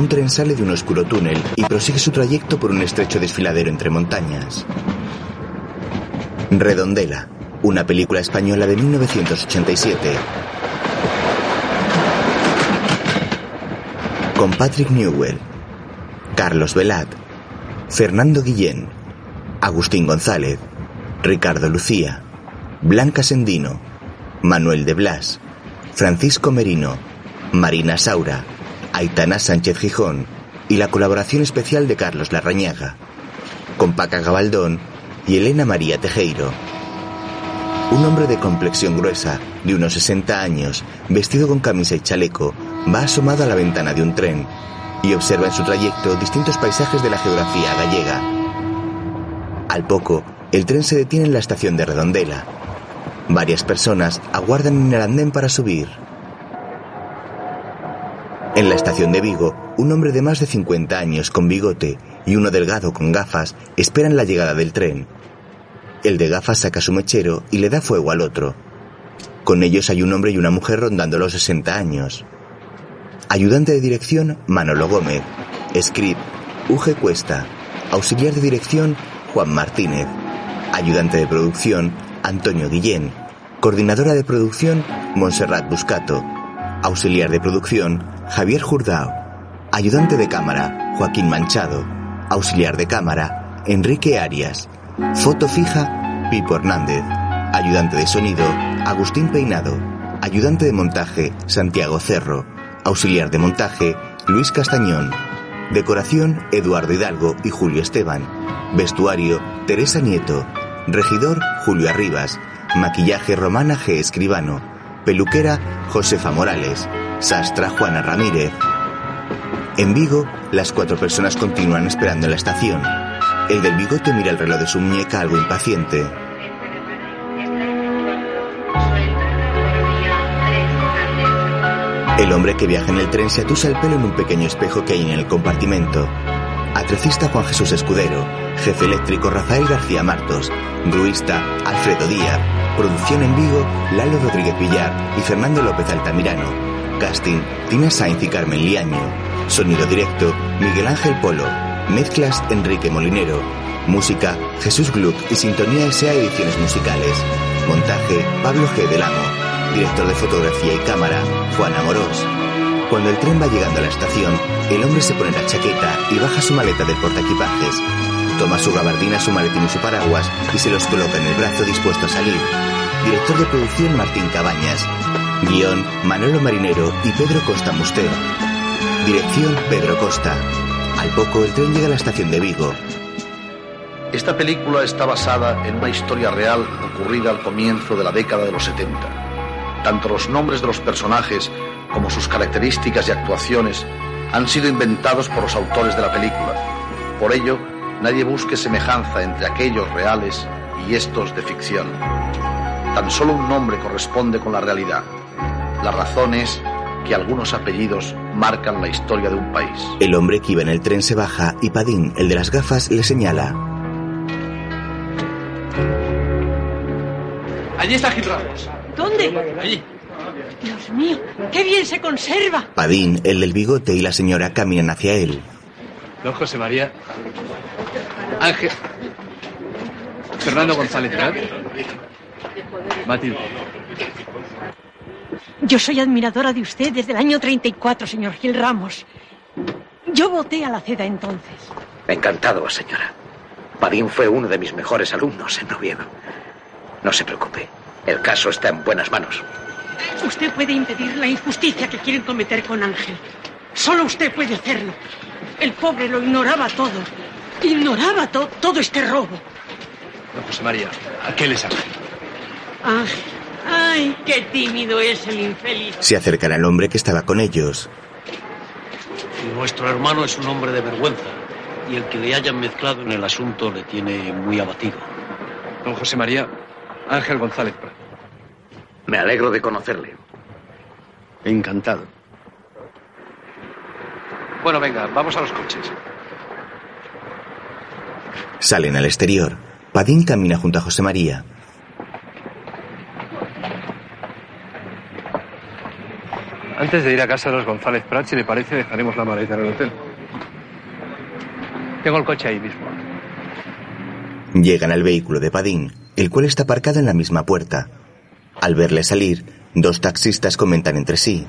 Un tren sale de un oscuro túnel y prosigue su trayecto por un estrecho desfiladero entre montañas. Redondela, una película española de 1987. Con Patrick Newell, Carlos Velat, Fernando Guillén, Agustín González, Ricardo Lucía, Blanca Sendino, Manuel de Blas, Francisco Merino, Marina Saura, Aitana Sánchez Gijón y la colaboración especial de Carlos Larrañaga, con Paca Gabaldón y Elena María Tejeiro. Un hombre de complexión gruesa, de unos 60 años, vestido con camisa y chaleco, va asomado a la ventana de un tren y observa en su trayecto distintos paisajes de la geografía gallega. Al poco, el tren se detiene en la estación de Redondela. Varias personas aguardan en el andén para subir. En la estación de Vigo, un hombre de más de 50 años con bigote y uno delgado con gafas esperan la llegada del tren. El de gafas saca su mechero y le da fuego al otro. Con ellos hay un hombre y una mujer rondando los 60 años. Ayudante de dirección, Manolo Gómez. Script, Uge Cuesta. Auxiliar de dirección, Juan Martínez. Ayudante de producción, Antonio Guillén. Coordinadora de producción, Montserrat Buscato. Auxiliar de producción, Javier Jurdao. Ayudante de cámara, Joaquín Manchado. Auxiliar de cámara, Enrique Arias. Foto fija, Pipo Hernández. Ayudante de sonido, Agustín Peinado. Ayudante de montaje, Santiago Cerro. Auxiliar de montaje, Luis Castañón. Decoración, Eduardo Hidalgo y Julio Esteban. Vestuario, Teresa Nieto. Regidor, Julio Arribas. Maquillaje, Romana G. Escribano. Peluquera, Josefa Morales. Sastra, Juana Ramírez. En Vigo, las cuatro personas continúan esperando en la estación. El del bigote mira el reloj de su muñeca algo impaciente. El hombre que viaja en el tren se atusa el pelo en un pequeño espejo que hay en el compartimento. Atrecista Juan Jesús Escudero, jefe eléctrico Rafael García Martos, gruista Alfredo Díaz, producción en Vigo Lalo Rodríguez Villar y Fernando López Altamirano, casting Tina Sainz y Carmen Liaño, sonido directo Miguel Ángel Polo, mezclas Enrique Molinero, música Jesús Gluck y sintonía S.A. Ediciones Musicales, montaje Pablo G. Del Amo, director de fotografía y cámara Juan Amorós. Cuando el tren va llegando a la estación, el hombre se pone la chaqueta y baja su maleta del portaequipajes. Toma su gabardina, su maletín y su paraguas y se los coloca en el brazo dispuesto a salir. Director de producción Martín Cabañas. Guión Manolo Marinero y Pedro Costa Muster. Dirección Pedro Costa. Al poco el tren llega a la estación de Vigo. Esta película está basada en una historia real ocurrida al comienzo de la década de los 70. Tanto los nombres de los personajes como sus características y actuaciones han sido inventados por los autores de la película. Por ello, nadie busque semejanza entre aquellos reales y estos de ficción. Tan solo un nombre corresponde con la realidad. La razón es que algunos apellidos marcan la historia de un país. El hombre que iba en el tren se baja y Padín, el de las gafas, le señala. Allí está Gil Ramos. ¿Dónde? Allí. Dios mío, qué bien se conserva. Padín, el del bigote y la señora caminan hacia él. Don José María. Ángel. Fernando González Prat. Matilde. Yo soy admiradora de usted desde el año 34, señor Gil Ramos. Yo voté a la CEDA entonces. Encantado, señora. Padín fue uno de mis mejores alumnos en Oviedo. No se preocupe. El caso está en buenas manos. Usted puede impedir la injusticia que quieren cometer con Ángel. Solo usted puede hacerlo. El pobre lo ignoraba todo. Ignoraba to- todo este robo. Don José María, ¿a qué les Ángel? Ángel. Ay, qué tímido es el infeliz. Se acercan al hombre que estaba con ellos. Nuestro hermano es un hombre de vergüenza y el que le hayan mezclado en el asunto le tiene muy abatido. Don José María, Ángel González Prat. Me alegro de conocerle. Encantado. Bueno, venga, vamos a los coches. Salen al exterior. Padín camina junto a José María. Antes de ir a casa de los González Prat, si le parece, dejaremos la maleta en el hotel. Tengo el coche ahí mismo. Llegan al vehículo de Padín, el cual está aparcado en la misma puerta. Al verle salir, dos taxistas comentan entre sí.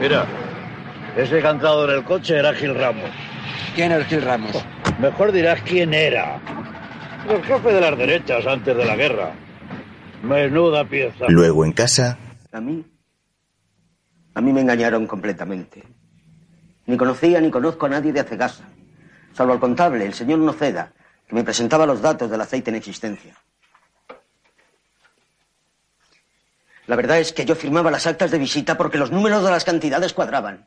Mira, ese cantado en el coche era Gil Ramos. ¿Quién es Gil Ramos? Mejor dirás quién era. El jefe de las derechas antes de la guerra. Menuda pieza. Luego en casa, A mí. A mí me engañaron completamente. Ni conocía ni conozco a nadie de Acegasa, salvo al contable, el señor Noceda, que me presentaba los datos del aceite en existencia. La verdad es que yo firmaba las actas de visita porque los números de las cantidades cuadraban.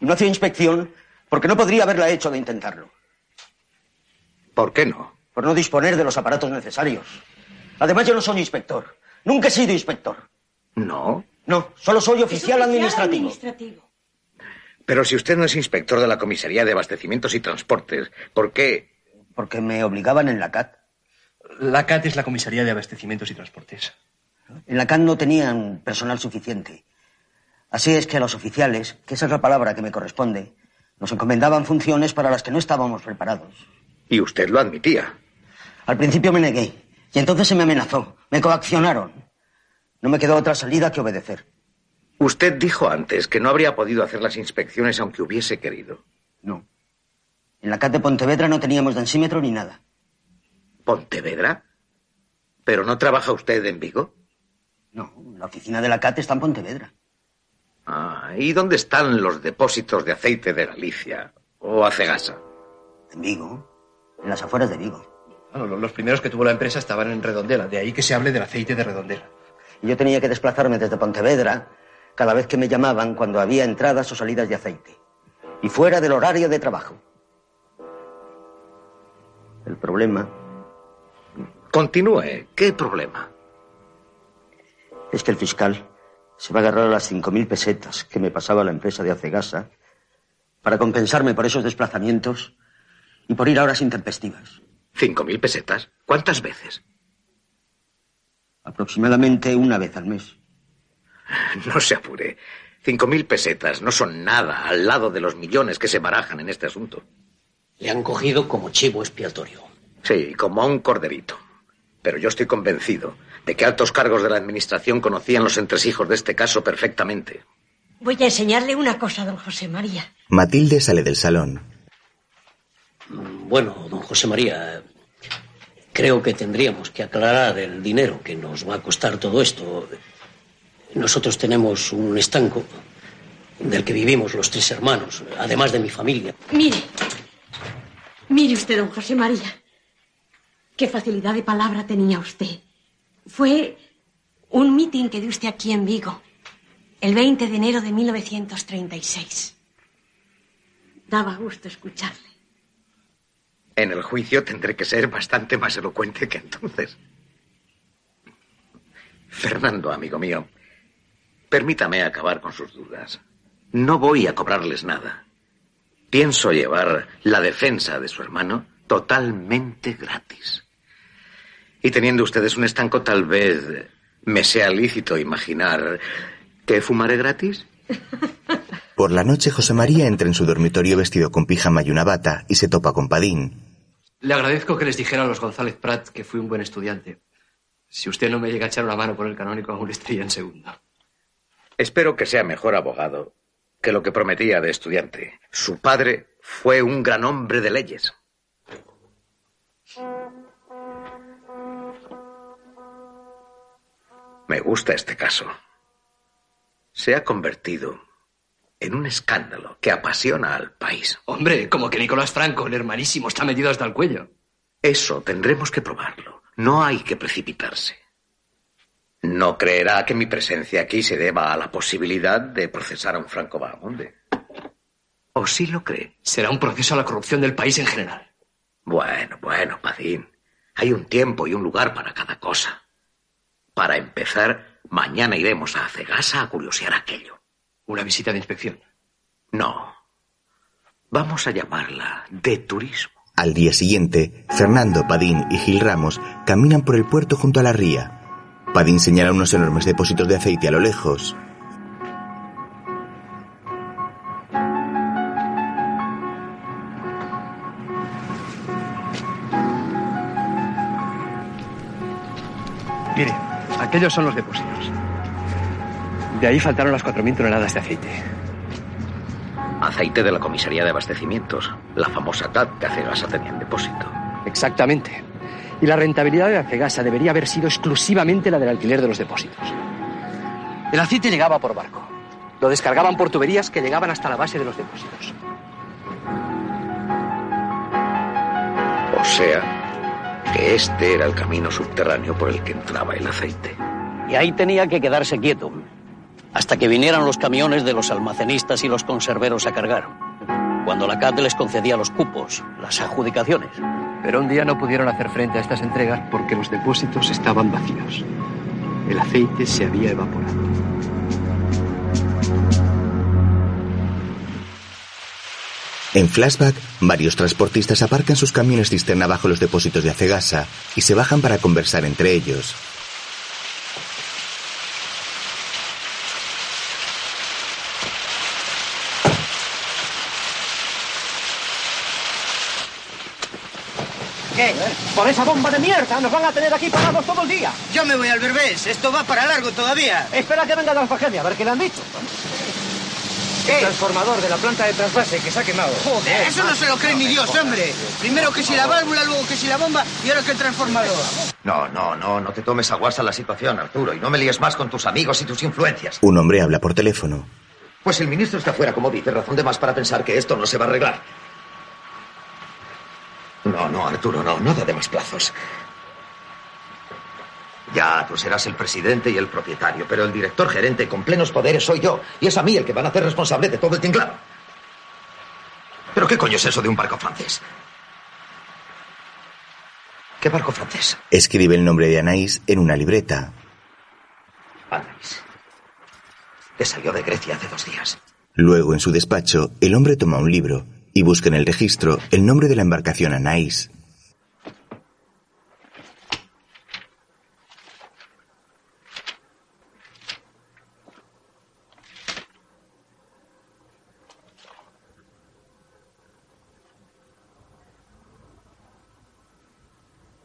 Y no hacía inspección porque no podría haberla hecho de intentarlo. ¿Por qué no? Por no disponer de los aparatos necesarios. Además, yo no soy inspector. Nunca he sido inspector. No. No, solo soy oficial, administrativo. Pero si usted no es inspector de la Comisaría de Abastecimientos y Transportes, ¿por qué? Porque me obligaban en la CAT. La CAT es la Comisaría de Abastecimientos y Transportes. En la CAT no tenían personal suficiente. Así es que a los oficiales, que esa es la palabra que me corresponde, nos encomendaban funciones para las que no estábamos preparados. Y usted lo admitía. Al principio me negué, y entonces se me amenazó, me coaccionaron. No me quedó otra salida que obedecer. Usted dijo antes que no habría podido hacer las inspecciones aunque hubiese querido. No. En la CAT de Pontevedra no teníamos densímetro ni nada. ¿Pontevedra? ¿Pero no trabaja usted en Vigo? No, la oficina de la CAT está en Pontevedra. Ah, ¿y dónde están los depósitos de aceite de Galicia? ¿O Acegasa? En Vigo, en las afueras de Vigo. Bueno, los primeros que tuvo la empresa estaban en Redondela, de ahí que se hable del aceite de Redondela. Y yo tenía que desplazarme desde Pontevedra cada vez que me llamaban cuando había entradas o salidas de aceite. Y fuera del horario de trabajo. El problema Continúe. ¿Qué problema? es que el fiscal se va a agarrar a las 5.000 pesetas que me pasaba la empresa de Acegasa para compensarme por esos desplazamientos y por ir a horas intempestivas. ¿Cinco mil pesetas? ¿Cuántas veces? Aproximadamente una vez al mes. No se apure. Cinco mil pesetas no son nada al lado de los millones que se barajan en este asunto. Le han cogido como chivo expiatorio. Sí, como a un corderito. Pero yo estoy convencido de que altos cargos de la Administración conocían los entresijos de este caso perfectamente. Voy a enseñarle una cosa, don José María. Matilde sale del salón. Bueno, don José María, creo que tendríamos que aclarar el dinero que nos va a costar todo esto. Nosotros tenemos un estanco del que vivimos los tres hermanos, además de mi familia. Mire, mire usted, don José María. Qué facilidad de palabra tenía usted. Fue un mitin que dio usted aquí en Vigo, el 20 de enero de 1936. Daba gusto escucharle. En el juicio tendré que ser bastante más elocuente que entonces. Fernando, amigo mío, permítame acabar con sus dudas. No voy a cobrarles nada. Pienso llevar la defensa de su hermano totalmente gratis. Y teniendo ustedes un estanco, tal vez me sea lícito imaginar que fumaré gratis. Por la noche José María entra en su dormitorio vestido con pijama y una bata y se topa con Padín. Le agradezco que les dijera a los González Prat que fui un buen estudiante. Si usted no me llega a echar una mano por el canónico, aún estaría en segundo. Espero que sea mejor abogado que lo que prometía de estudiante. Su padre fue un gran hombre de leyes. Me gusta este caso. Se ha convertido en un escándalo que apasiona al país. Hombre, como que Nicolás Franco, el hermanísimo, está metido hasta el cuello. Eso tendremos que probarlo. No hay que precipitarse. No creerá que mi presencia aquí se deba a la posibilidad de procesar a un Franco vagamonde. ¿O sí lo cree? Será un proceso a la corrupción del país en general. Bueno, bueno, Padín. Hay un tiempo y un lugar para cada cosa. Para empezar, mañana iremos a Cegasa a curiosear aquello. Una visita de inspección. No. Vamos a llamarla de turismo. Al día siguiente, Fernando, Padín y Gil Ramos caminan por el puerto junto a la ría. Padín señala unos enormes depósitos de aceite a lo lejos. Mire, aquellos son los depósitos. De ahí faltaron las 4.000 toneladas de aceite. Aceite de la comisaría de abastecimientos, la famosa TAT que Acegasa tenía en depósito. Exactamente. Y la rentabilidad de Acegasa debería haber sido exclusivamente la del alquiler de los depósitos. El aceite llegaba por barco. Lo descargaban por tuberías que llegaban hasta la base de los depósitos. O sea, que este era el camino subterráneo por el que entraba el aceite. Y ahí tenía que quedarse quieto, hasta que vinieran los camiones de los almacenistas y los conserveros a cargar. Cuando la CAT les concedía los cupos, las adjudicaciones. Pero un día no pudieron hacer frente a estas entregas porque los depósitos estaban vacíos. El aceite se había evaporado. En flashback, varios transportistas aparcan sus camiones cisterna bajo los depósitos de Acegasa y se bajan para conversar entre ellos. ¿Qué? Por esa bomba de mierda nos van a tener aquí parados todo el día. Yo me voy al Berbés. Esto va para largo todavía. Espera que venga de Alfageria, a ver qué le han dicho. ¿Qué? transformador de la planta de trasvase que se ha quemado. Joder, eso no se lo cree ni Dios, hombre. Primero que si la válvula, luego que si la bomba y ahora que el transformador. No, no, no, no te tomes a guasa la situación, Arturo, y no me líes más con tus amigos y tus influencias. Un hombre habla por teléfono. Pues el ministro está fuera, como dice, razón de más para pensar que esto no se va a arreglar. No, no, Arturo, no, no de más plazos. Ya, tú serás el presidente y el propietario, pero el director gerente con plenos poderes soy yo, y es a mí el que van a hacer responsable de todo el tinglado. ¿Pero qué coño es eso de un barco francés? ¿Qué barco francés? Escribe el nombre de Anaís en una libreta. Anaís. Que salió de Grecia hace dos días. Luego, en su despacho, el hombre toma un libro y busca en el registro el nombre de la embarcación Anaís.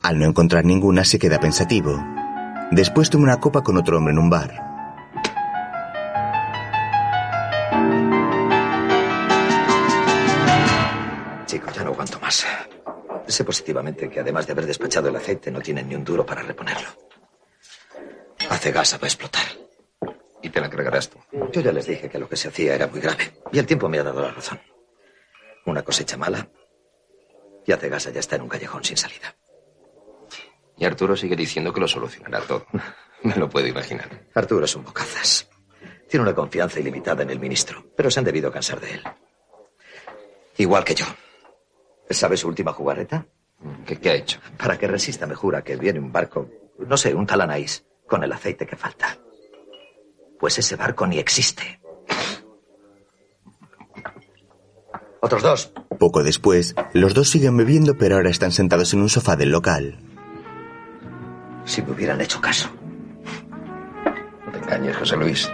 Al no encontrar ninguna, se queda pensativo. Después toma una copa con otro hombre en un bar. Chico, ya no aguanto más. Sé positivamente que además de haber despachado el aceite, no tienen ni un duro para reponerlo. Hace gasa va a explotar. Y te la cargarás tú. Yo ya les dije que lo que se hacía era muy grave. Y el tiempo me ha dado la razón. Una cosecha mala. Y hace gasa ya está en un callejón sin salida. Y Arturo sigue diciendo que lo solucionará todo. Me lo puedo imaginar. Arturo es un bocazas. Tiene una confianza ilimitada en el ministro, pero se han debido cansar de él. Igual que yo. ¿Sabe su última jugarreta? ¿Qué, qué ha hecho? Para que resista, me jura que viene un barco, no sé, un talanaís, con el aceite que falta. Pues ese barco ni existe. Otros dos. Poco después, los dos siguen bebiendo, pero ahora están sentados en un sofá del local. Si me hubieran hecho caso. No te engañes, José Luis.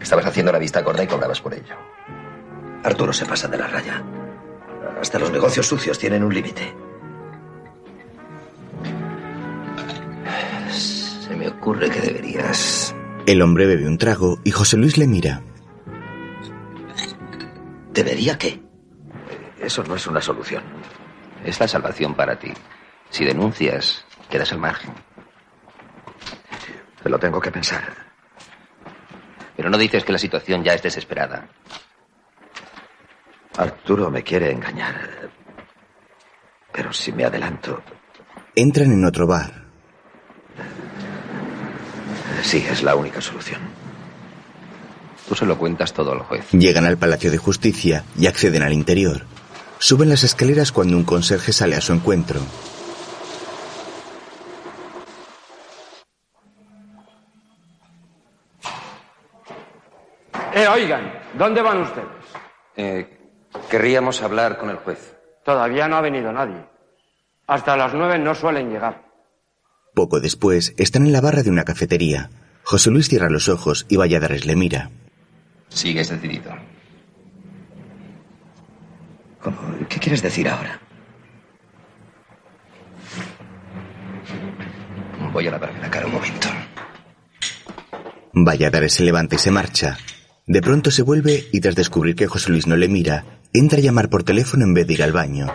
Estabas haciendo la vista gorda y cobrabas por ello. Arturo se pasa de la raya. Hasta los negocios sucios tienen un límite. Se me ocurre que deberías... El hombre bebe un trago y José Luis le mira. ¿Debería qué? Eso no es una solución. Es la salvación para ti. Si denuncias, quedas al margen. Me lo tengo que pensar. Pero no dices que la situación ya es desesperada. Arturo me quiere engañar. Pero si me adelanto, Entran en otro bar. sí, es la única solución. Tú se lo cuentas todo al juez. Llegan al Palacio de Justicia y acceden al interior. Suben las escaleras cuando un conserje sale a su encuentro. Oigan, ¿dónde van ustedes? Eh, querríamos hablar con el juez. Todavía no ha venido nadie. Hasta las nueve no suelen llegar. Poco después, están en la barra de una cafetería. José Luis cierra los ojos y Valladares le mira. Sigues decidido. ¿Qué quieres decir ahora? Voy a lavarme la cara un momento. Valladares se levanta y se marcha. De pronto se vuelve y tras descubrir que José Luis no le mira, entra a llamar por teléfono en vez de ir al baño.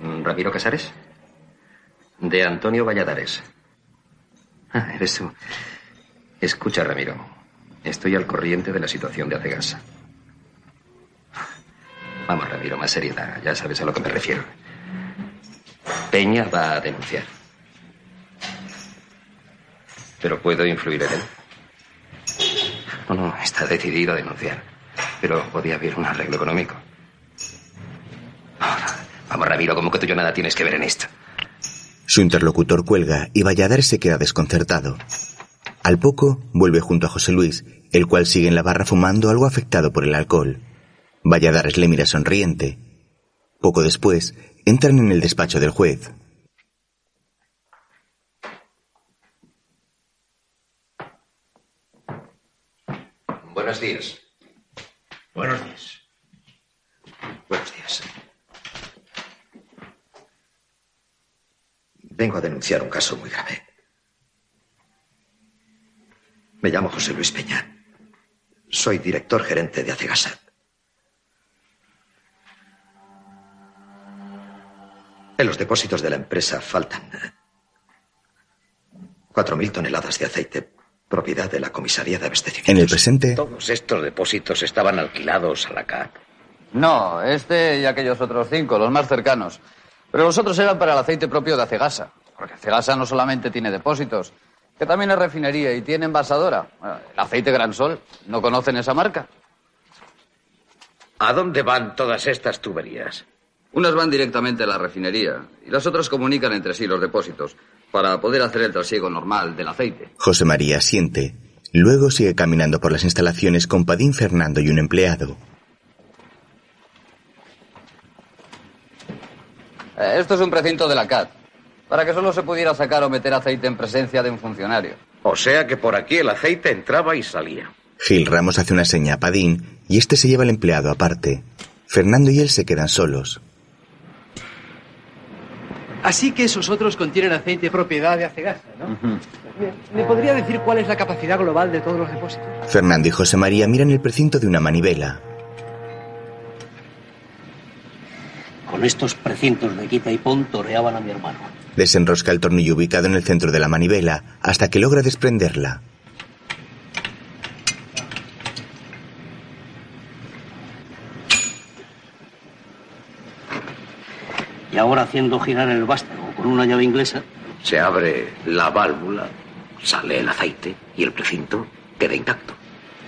¿Ramiro Casares? De Antonio Valladares. Ah, eres tú. Escucha, Ramiro. Estoy al corriente de la situación de Acegasa. Vamos, Ramiro, más seriedad. Ya sabes a lo que me refiero. Peña va a denunciar. ¿Pero puedo influir en él? No, no, está decidido a denunciar. Pero podía haber un arreglo económico. Vamos, Ramiro, como que tú y yo nada tienes que ver en esto. Su interlocutor cuelga y Valladares se queda desconcertado. Al poco, vuelve junto a José Luis, el cual sigue en la barra fumando algo afectado por el alcohol. Valladares le mira sonriente. Poco después, entran en el despacho del juez. Buenos días. Buenos días. Buenos días. Vengo a denunciar un caso muy grave. Me llamo José Luis Peña. Soy director gerente de Acegasat. En los depósitos de la empresa faltan 4.000 toneladas de aceite, propiedad de la comisaría de abastecimiento. En el presente, Todos estos depósitos estaban alquilados a la CAP. No, este y aquellos otros cinco, los más cercanos. Pero los otros eran para el aceite propio de Acegasa. Porque Acegasa no solamente tiene depósitos, que también es refinería y tiene envasadora. El aceite Gran Sol, ¿no conocen esa marca? ¿A dónde van todas estas tuberías? Unas van directamente a la refinería y las otras comunican entre sí los depósitos para poder hacer el trasiego normal del aceite. José María asiente. Luego sigue caminando por las instalaciones con Padín Fernando y un empleado. Eh, Esto es un precinto de la CAT, para que solo se pudiera sacar o meter aceite en presencia de un funcionario. O sea que por aquí el aceite entraba y salía. Gil Ramos hace una seña a Padín y este se lleva al empleado aparte. Fernando y él se quedan solos. Así que esos otros contienen aceite propiedad de Acegasa, ¿no? ¿Me podría decir cuál es la capacidad global de todos los depósitos? Fernando y José María miran el precinto de una manivela. Con estos precintos de quita y pon toreaban a mi hermano. Desenrosca el tornillo ubicado en el centro de la manivela hasta que logra desprenderla. Ahora haciendo girar el vástago con una llave inglesa, Se abre la válvula, sale el aceite y el precinto queda intacto.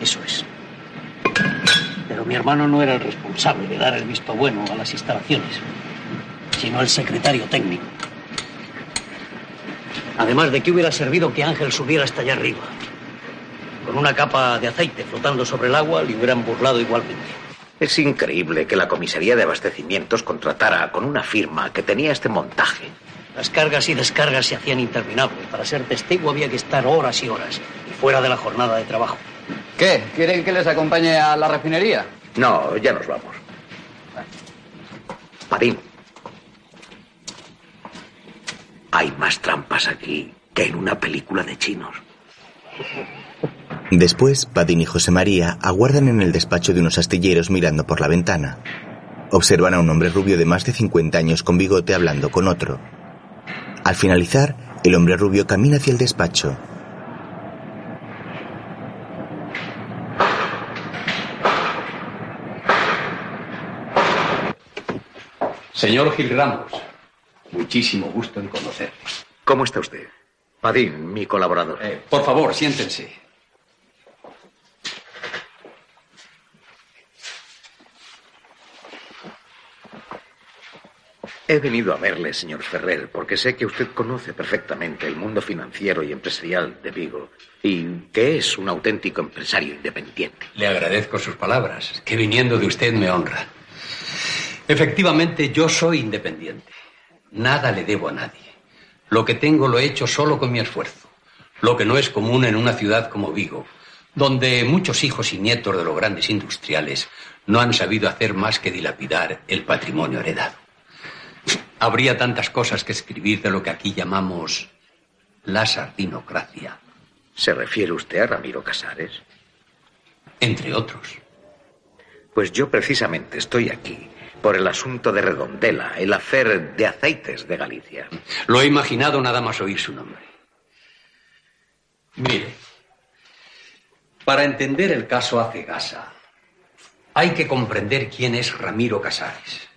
eso es. Pero mi hermano no era el responsable de dar el visto bueno a las instalaciones, sino el secretario técnico. Además de que hubiera servido que Ángel subiera hasta allá arriba. Con una capa de aceite flotando sobre el agua, le hubieran burlado igualmente. Es increíble que la comisaría de abastecimientos contratara con una firma que tenía este montaje. Las cargas y descargas se hacían interminables. Para ser testigo había que estar horas y horas, y fuera de la jornada de trabajo. ¿Qué? ¿Quieren que les acompañe a la refinería? No, ya nos vamos. Padín. Hay más trampas aquí que en una película de chinos. Después, Padín y José María aguardan en el despacho de unos astilleros mirando por la ventana. Observan a un hombre rubio de más de 50 años con bigote hablando con otro. Al finalizar, el hombre rubio camina hacia el despacho. Señor Gil Ramos, muchísimo gusto en conocerle. ¿Cómo está usted? Padín, mi colaborador. Eh, por favor, siéntense. He venido a verle, señor Ferrer, porque sé que usted conoce perfectamente el mundo financiero y empresarial de Vigo y que es un auténtico empresario independiente. Le agradezco sus palabras, que viniendo de usted me honra. Efectivamente, yo soy independiente. Nada le debo a nadie. Lo que tengo lo he hecho solo con mi esfuerzo, lo que no es común en una ciudad como Vigo, donde muchos hijos y nietos de los grandes industriales no han sabido hacer más que dilapidar el patrimonio heredado. Habría tantas cosas que escribir de lo que aquí llamamos la sardinocracia. ¿Se refiere usted a Ramiro Casares? Entre otros. Pues yo precisamente estoy aquí por el asunto de Redondela, el hacer de aceites de Galicia. Lo he imaginado nada más oír su nombre. Mire, para entender el caso Acegasa, hay que comprender quién es Ramiro Casares.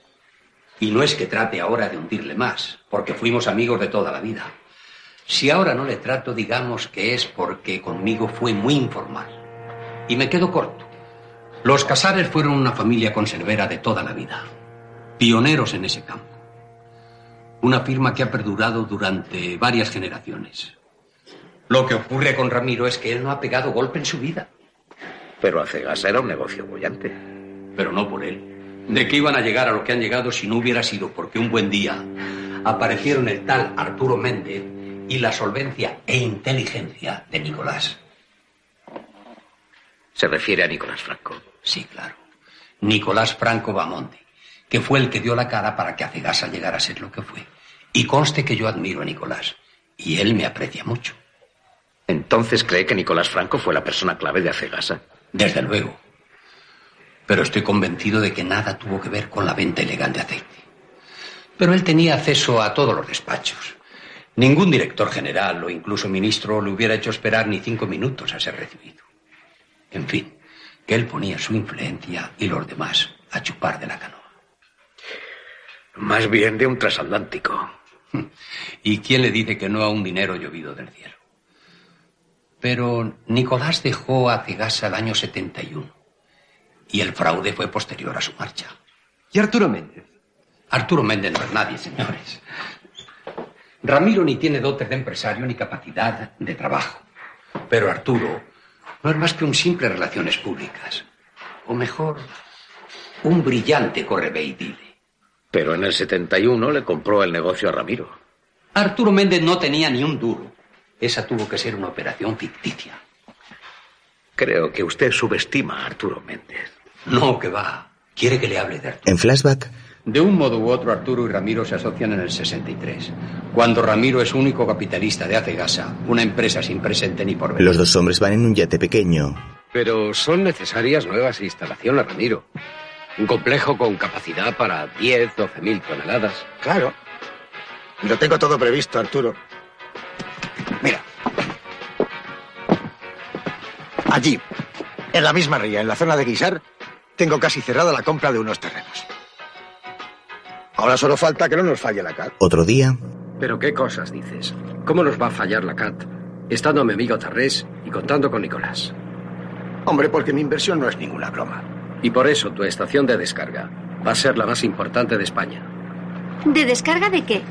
Y no es que trate ahora de hundirle más, porque fuimos amigos de toda la vida. Si ahora no le trato, digamos que es porque conmigo fue muy informal. Y me quedo corto. Los Casares fueron una familia conservera de toda la vida, pioneros en ese campo. Una firma que ha perdurado durante varias generaciones. Lo que ocurre con Ramiro es que él no ha pegado golpe en su vida. Pero Acegasa era un negocio bollante. Pero no por él. ¿De qué iban a llegar a lo que han llegado si no hubiera sido porque un buen día aparecieron el tal Arturo Méndez y la solvencia e inteligencia de Nicolás? ¿Se refiere a Nicolás Franco? Sí, claro. Nicolás Franco Bamonte, que fue el que dio la cara para que Acegasa llegara a ser lo que fue. Y conste que yo admiro a Nicolás, y él me aprecia mucho. ¿Entonces cree que Nicolás Franco fue la persona clave de Acegasa? Desde luego. Pero estoy convencido de que nada tuvo que ver con la venta ilegal de aceite. Pero él tenía acceso a todos los despachos. Ningún director general o incluso ministro le hubiera hecho esperar ni cinco minutos a ser recibido. En fin, que él ponía su influencia y los demás a chupar de la canoa. Más bien de un transatlántico. ¿Y quién le dice que no a un dinero llovido del cielo? Pero Nicolás dejó a Cegasa el año 71 y el fraude fue posterior a su marcha. ¿Y Arturo Méndez? Arturo Méndez no es nadie, señores. Ramiro ni tiene dotes de empresario ni capacidad de trabajo. Pero Arturo no es más que un simple relaciones públicas. O mejor, un brillante correveidile. Pero en el 71 le compró el negocio a Ramiro. Arturo Méndez no tenía ni un duro. Esa tuvo que ser una operación ficticia. Creo que usted subestima a Arturo Méndez. No, que va. Quiere que le hable de Arturo. En flashback, De un modo u otro, Arturo y Ramiro se asocian en el 63, cuando Ramiro es único capitalista de Acegasa, una empresa sin presente ni porvenir. los dos hombres van en un yate pequeño. Pero son necesarias nuevas instalaciones, Ramiro. Un complejo con capacidad para 10, 12 mil toneladas. Claro. Lo tengo todo previsto, Arturo. Mira. Allí, en la misma ría, en la zona de Guisar, tengo casi cerrada la compra de unos terrenos. Ahora solo falta que no nos falle la CAT. Otro día, Pero qué cosas dices. ¿Cómo nos va a fallar la CAT? Estando mi amigo Tarrés y contando con Nicolás. Hombre, porque mi inversión no es ninguna broma. Y por eso tu estación de descarga va a ser la más importante de España. ¿De descarga de qué?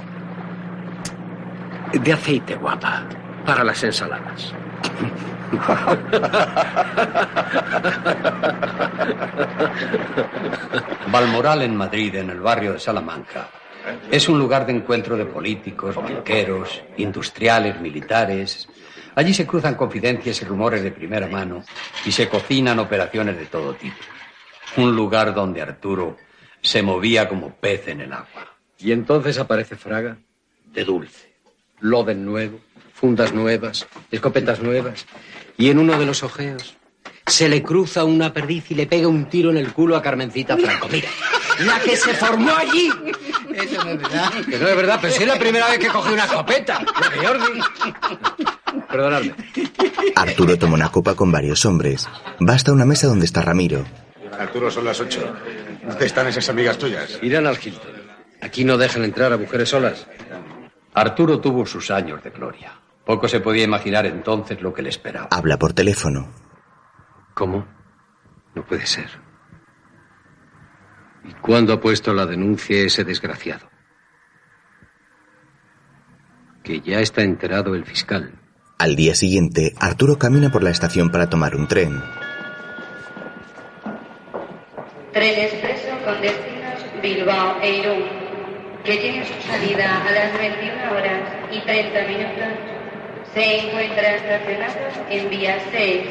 De aceite, guapa. Para las ensaladas. Balmoral en Madrid, en el barrio de Salamanca, es un lugar de encuentro de políticos, banqueros, industriales, militares. Allí se cruzan confidencias y rumores de primera mano y se cocinan operaciones de todo tipo. Un lugar donde Arturo se movía como pez en el agua. Y entonces aparece Fraga de dulce. Loden nuevo, fundas nuevas, escopetas nuevas. Y en uno de los ojeos se le cruza una perdiz y le pega un tiro en el culo a Carmencita Franco. Mira, la que se formó allí. Eso no es verdad. Que no es verdad, pero sí es la primera vez que cogí una escopeta. Jordi. Perdonadme. Arturo toma una copa con varios hombres. Va hasta una mesa donde está Ramiro. Arturo, son las ocho. ¿Dónde están esas amigas tuyas? Irán al Hilton. Aquí no dejan entrar a mujeres solas. Arturo tuvo sus años de gloria. Poco se podía imaginar entonces lo que le esperaba. Habla por teléfono. ¿Cómo? No puede ser. ¿Y cuándo ha puesto la denuncia ese desgraciado? Que ya está enterado el fiscal. Al día siguiente, Arturo camina por la estación para tomar un tren. Tren expreso con destinos Bilbao e Irún, que tiene su salida a las 21 horas y 30 minutos. Se en vía 6.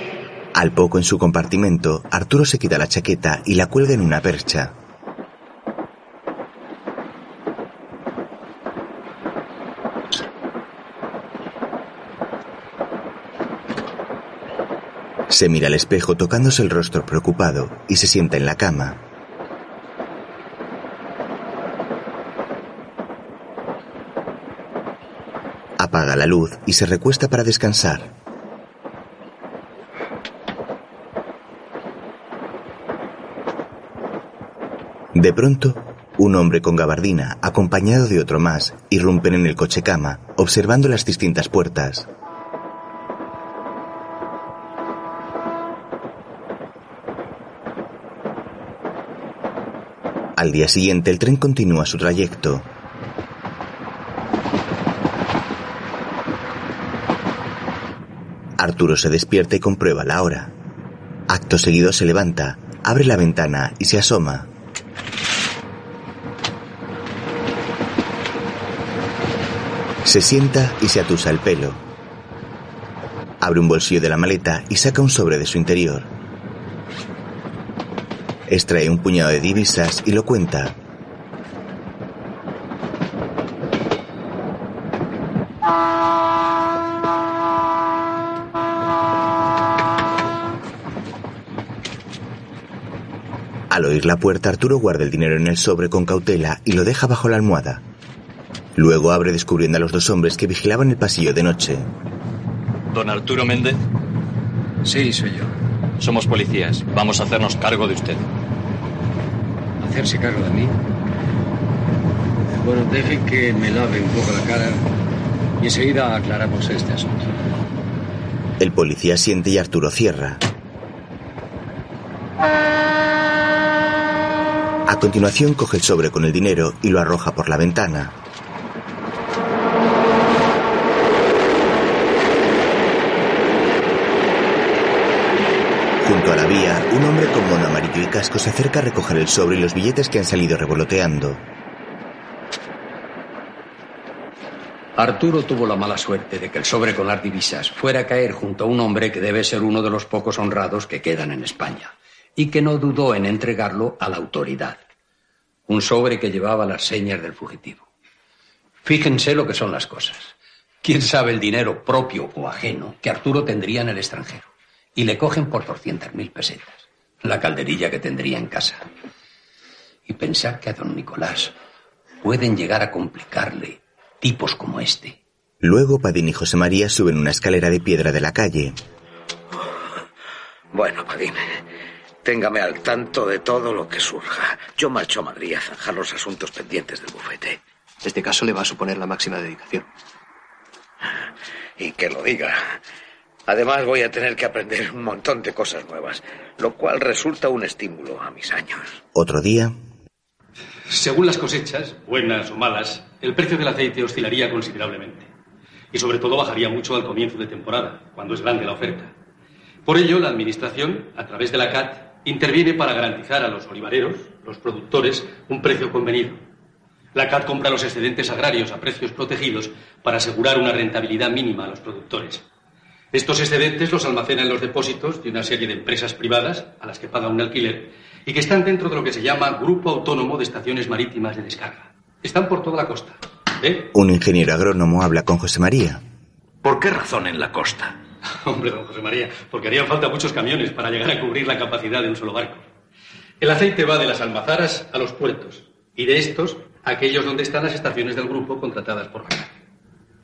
Al poco en su compartimento, Arturo se quita la chaqueta y la cuelga en una percha. Se mira al espejo tocándose el rostro preocupado y se sienta en la cama. Apaga la luz y se recuesta para descansar. De pronto, un hombre con gabardina, acompañado de otro más, irrumpen en el coche cama, observando las distintas puertas. Al día siguiente el tren continúa su trayecto. Arturo se despierta y comprueba la hora. Acto seguido se levanta, abre la ventana y se asoma. Se sienta y se atusa el pelo. Abre un bolsillo de la maleta y saca un sobre de su interior. Extrae un puñado de divisas y lo cuenta. Oír la puerta, Arturo guarda el dinero en el sobre con cautela y lo deja bajo la almohada. Luego abre descubriendo a los dos hombres que vigilaban el pasillo de noche. ¿Don Arturo Méndez? Sí, soy yo. Somos policías. Vamos a hacernos cargo de usted. ¿Hacerse cargo de mí? Bueno, deje que me lave un poco la cara y enseguida aclaramos este asunto. El policía siente y Arturo cierra. Continuación coge el sobre con el dinero y lo arroja por la ventana. Junto a la vía, un hombre con mono amarillo y casco se acerca a recoger el sobre y los billetes que han salido revoloteando. Arturo tuvo la mala suerte de que el sobre con las divisas fuera a caer junto a un hombre que debe ser uno de los pocos honrados que quedan en España y que no dudó en entregarlo a la autoridad. Un sobre que llevaba las señas del fugitivo. Fíjense lo que son las cosas. ¿Quién sabe el dinero propio o ajeno que Arturo tendría en el extranjero? Y le cogen por 200.000 pesetas. La calderilla que tendría en casa. Y pensar que a don Nicolás pueden llegar a complicarle tipos como este. Luego Padín y José María suben una escalera de piedra de la calle. Bueno, Padín, téngame al tanto de todo lo que surja. Yo marcho a Madrid a zanjar los asuntos pendientes del bufete. Este caso le va a suponer la máxima dedicación. Y que lo diga. Además voy a tener que aprender un montón de cosas nuevas, lo cual resulta un estímulo a mis años. Otro día, Según las cosechas, buenas o malas, el precio del aceite oscilaría considerablemente. Y sobre todo bajaría mucho al comienzo de temporada, cuando es grande la oferta. Por ello, la Administración, a través de la CAT, interviene para garantizar a los olivareros, los productores, un precio convenido. La CAT compra los excedentes agrarios a precios protegidos para asegurar una rentabilidad mínima a los productores. Estos excedentes los almacena en los depósitos de una serie de empresas privadas a las que paga un alquiler y que están dentro de lo que se llama Grupo Autónomo de Estaciones Marítimas de Descarga. Están por toda la costa. ¿eh? un ingeniero agrónomo habla con José María. ¿Por qué razón en la costa? Hombre, don José María, porque harían falta muchos camiones para llegar a cubrir la capacidad de un solo barco. El aceite va de las almazaras a los puertos y de estos a aquellos donde están las estaciones del grupo contratadas por la CAT.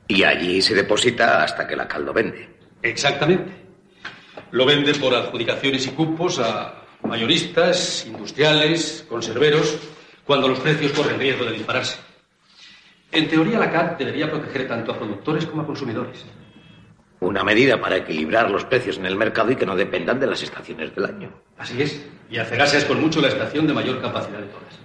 Y allí se deposita hasta que la caldo vende. Exactamente. Lo vende por adjudicaciones y cupos a mayoristas, industriales, conserveros, cuando los precios corren riesgo de dispararse. En teoría, la CAT debería proteger tanto a productores como a consumidores. Una medida para equilibrar los precios en el mercado y que no dependan de las estaciones del año. Así es. Y Acegasa es con mucho la estación de mayor capacidad de todas.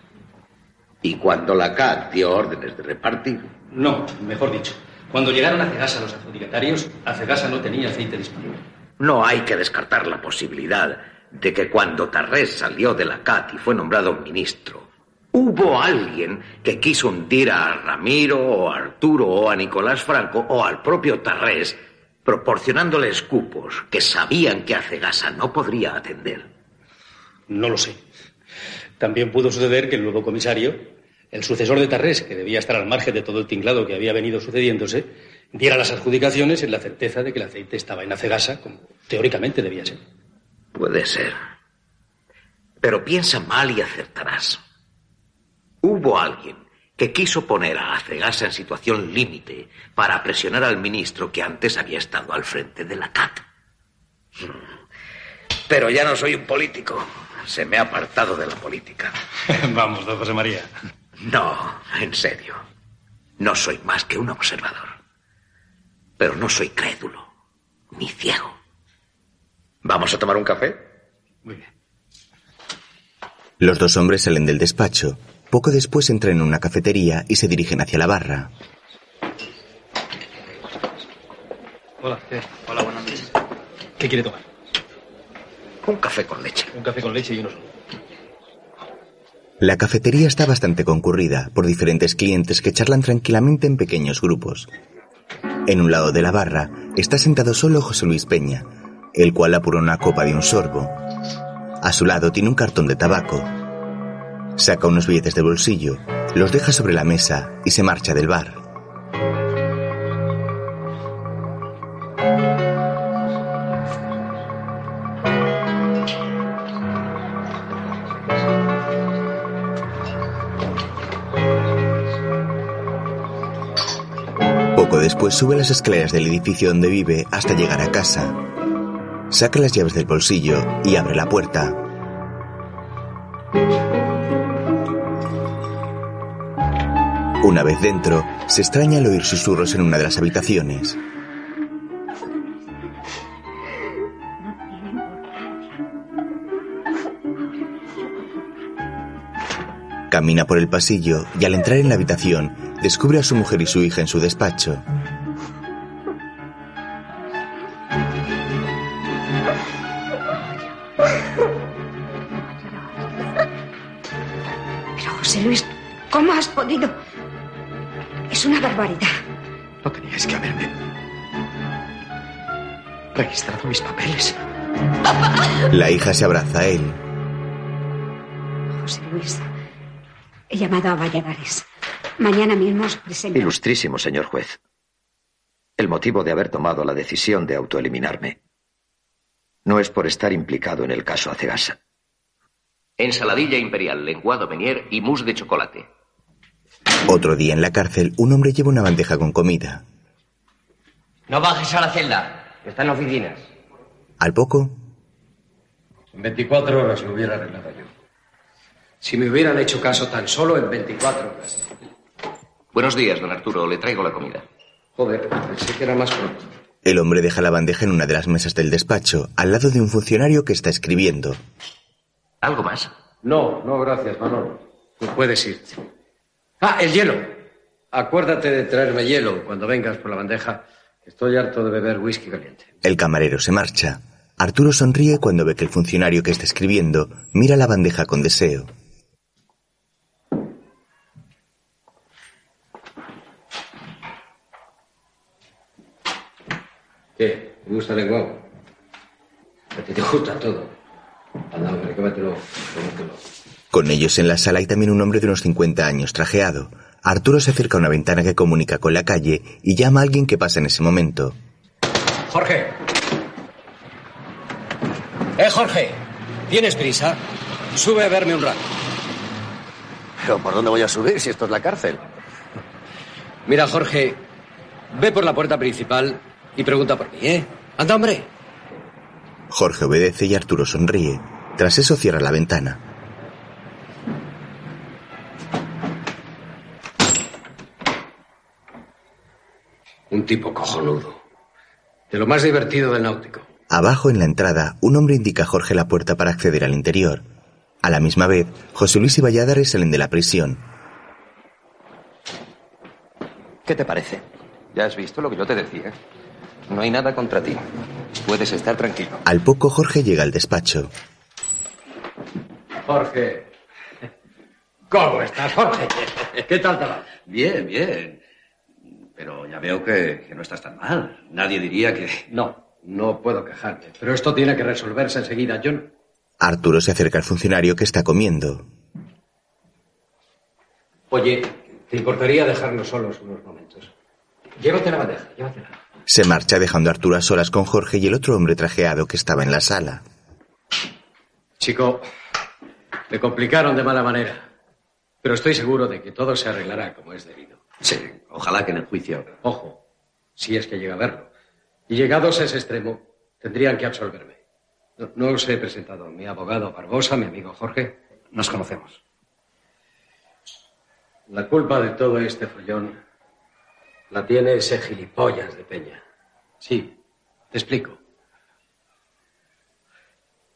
Y cuando la CAT dio órdenes de repartir, No, mejor dicho. Cuando llegaron a Cegasa los adjudicatarios, Acegasa no tenía aceite disponible. No hay que descartar la posibilidad de que cuando Tarrés salió de la CAT y fue nombrado ministro, hubo alguien que quiso hundir a Ramiro o a Arturo o a Nicolás Franco o al propio Tarrés, proporcionándoles cupos que sabían que Acegasa no podría atender. No lo sé. También pudo suceder que el nuevo comisario, el sucesor de Tarrés, que debía estar al margen de todo el tinglado que había venido sucediéndose, diera las adjudicaciones en la certeza de que el aceite estaba en Acegasa, como teóricamente debía ser. Puede ser. Pero piensa mal y acertarás. Hubo alguien que quiso poner a Acegasa en situación límite para presionar al ministro que antes había estado al frente de la CAT. Pero ya no soy un político. Se me ha apartado de la política. Vamos, don José María. No, en serio. No soy más que un observador. Pero no soy crédulo, ni ciego. ¿Vamos a tomar un café? Muy bien. Los dos hombres salen del despacho. Poco después entran en una cafetería y se dirigen hacia la barra. Hola, ¿qué? Hola, buenas noches. ¿Qué quiere tomar? Un café con leche. Un café con leche y uno solo. La cafetería está bastante concurrida por diferentes clientes que charlan tranquilamente en pequeños grupos. En un lado de la barra está sentado solo José Luis Peña, el cual apura una copa de un sorbo. A su lado tiene un cartón de tabaco. Saca unos billetes de bolsillo, los deja sobre la mesa y se marcha del bar. Poco después sube las escaleras del edificio donde vive hasta llegar a casa. Saca las llaves del bolsillo y abre la puerta. Una vez dentro, se extraña al oír susurros en una de las habitaciones. Camina por el pasillo y al entrar en la habitación descubre a su mujer y su hija en su despacho. Pero José Luis, ¿cómo has podido? Es una barbaridad. No teníais que haberme registrado mis papeles. La hija se abraza a él. José Luis, he llamado a Valladares. Mañana mismo os presento. Ilustrísimo señor juez. El motivo de haber tomado la decisión de autoeliminarme no es por estar implicado en el caso Acegasa. Ensaladilla imperial, lenguado menier y mousse de chocolate. Otro día en la cárcel, un hombre lleva una bandeja con comida. No bajes a la celda, está en oficinas. Al poco, En 24 horas lo hubiera arreglado yo. Si me hubieran hecho caso tan solo en 24 horas. Buenos días, don Arturo. Le traigo la comida. Joder, pensé que era más pronto. el hombre deja la bandeja en una de las mesas del despacho, al lado de un funcionario que está escribiendo. ¿Algo más? No, no, gracias, Manolo. Tú puedes irte. Ah, el hielo. Acuérdate de traerme hielo cuando vengas por la bandeja. Estoy harto de beber whisky caliente. El camarero se marcha. Arturo sonríe cuando ve que el funcionario que está escribiendo mira la bandeja con deseo. ¿Qué? ¿Te gusta el lenguado? A ti te gusta todo. Anda, hombre, cómetelo, cómetelo. Con ellos en la sala hay también un hombre de unos 50 años trajeado. Arturo se acerca a una ventana que comunica con la calle y llama a alguien que pasa en ese momento. Jorge. Eh, Jorge. ¿Tienes prisa? Sube a verme un rato. ¿Pero por dónde voy a subir si esto es la cárcel? Mira, Jorge, ve por la puerta principal y pregunta por mí, ¿eh? Anda, hombre. Jorge obedece y Arturo sonríe. Tras eso cierra la ventana. Un tipo cojonudo. De lo más divertido del náutico. Abajo en la entrada, un hombre indica a Jorge la puerta para acceder al interior. A la misma vez, José Luis y Valladares salen de la prisión. ¿Qué te parece? Ya has visto lo que yo te decía. No hay nada contra ti. Puedes estar tranquilo. Al poco Jorge llega al despacho. Jorge. ¿Cómo estás, Jorge? ¿Qué tal te va? Bien, bien. Pero ya veo que, que no estás tan mal. Nadie diría que... No, no puedo quejarme. Pero esto tiene que resolverse enseguida, John. Arturo se acerca al funcionario que está comiendo. Oye, ¿te importaría dejarnos solos unos momentos? Llévate la bandeja, llévatela. Se marcha dejando a Arturo a solas con Jorge y el otro hombre trajeado que estaba en la sala. Chico, me complicaron de mala manera. Pero estoy seguro de que todo se arreglará como es debido. Sí, ojalá que en el juicio... Ojo, si es que llega a verlo. Y llegados a ese extremo, tendrían que absolverme. No, no os he presentado. Mi abogado Barbosa, mi amigo Jorge. Nos conocemos. La culpa de todo este follón la tiene ese gilipollas de Peña. Sí, te explico.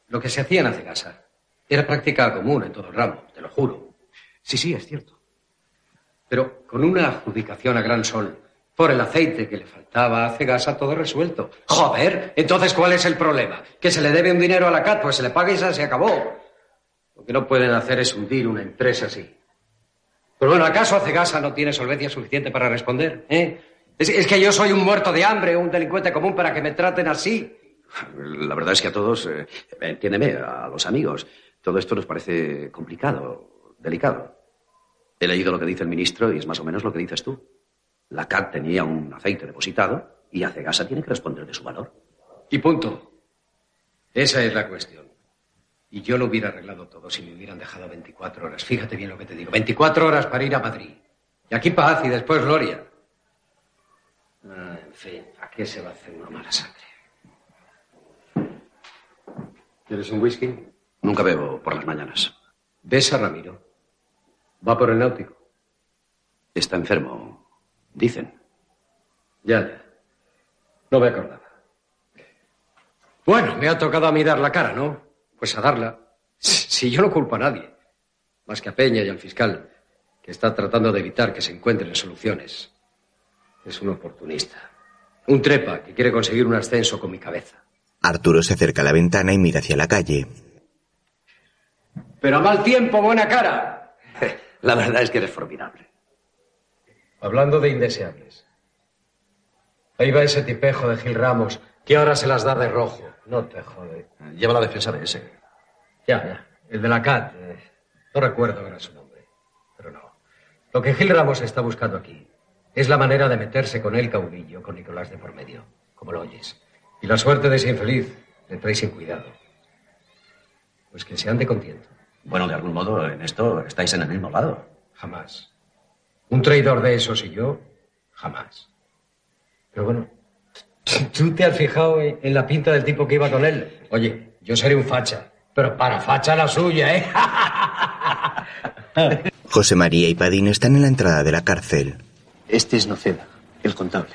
Lo que se hacía en Acegasa era práctica común en todo el ramo, te lo juro. Sí, sí, es cierto. Pero con una adjudicación a gran sol por el aceite que le faltaba a Cegasa, todo resuelto. Joder, entonces ¿cuál es el problema? ¿Que se le debe un dinero a la CAT? Pues se le paga y se acabó. Lo que no pueden hacer es hundir una empresa así. Pero bueno, ¿acaso Cegasa no tiene solvencia suficiente para responder? ¿Eh? Es, que yo soy un muerto de hambre, un delincuente común para que me traten así. La verdad es que a todos, eh, entiéndeme, a los amigos, todo esto nos parece complicado, delicado. He leído lo que dice el ministro y es más o menos lo que dices tú. La CAT tenía un aceite depositado y Acegasa tiene que responder de su valor. Y punto. Esa es la cuestión. Y yo lo hubiera arreglado todo si me hubieran dejado 24 horas. Fíjate bien lo que te digo. 24 horas para ir a Madrid. Y aquí paz y después gloria. Ah, en fin, ¿a qué se va a hacer una mala sangre? ¿Quieres un whisky? Nunca bebo por las mañanas. ¿Ves a Ramiro? Va por el náutico. Está enfermo, dicen. Ya, ya. No me acordaba. Bueno, me ha tocado a mí dar la cara, ¿no? Pues a darla. Si yo no culpo a nadie, más que a Peña y al fiscal, que está tratando de evitar que se encuentren soluciones. Es un oportunista. Un trepa que quiere conseguir un ascenso con mi cabeza. Arturo se acerca a la ventana y mira hacia la calle. Pero a mal tiempo, buena cara. La verdad es que eres formidable. Hablando de indeseables. Ahí va ese tipejo de Gil Ramos, que ahora se las da de rojo. No te jode. Lleva la defensa de ese. Ya, ya. El de la CAT. eh, no recuerdo ahora su nombre. Pero no. Lo que Gil Ramos está buscando aquí es la manera de meterse con el caudillo, con Nicolás de por medio, como lo oyes. Y la suerte de ese infeliz le trae sin cuidado. Pues que se ande contento. Bueno, de algún modo, en esto estáis en el mismo lado. Jamás. Un traidor de esos y yo, jamás. Pero bueno, ¿tú te has fijado en, la pinta del tipo que iba con él? Oye, yo seré un facha, pero para facha la suya, ¿eh? José María y Padino están en la entrada de la cárcel. Este es Noceda, el contable.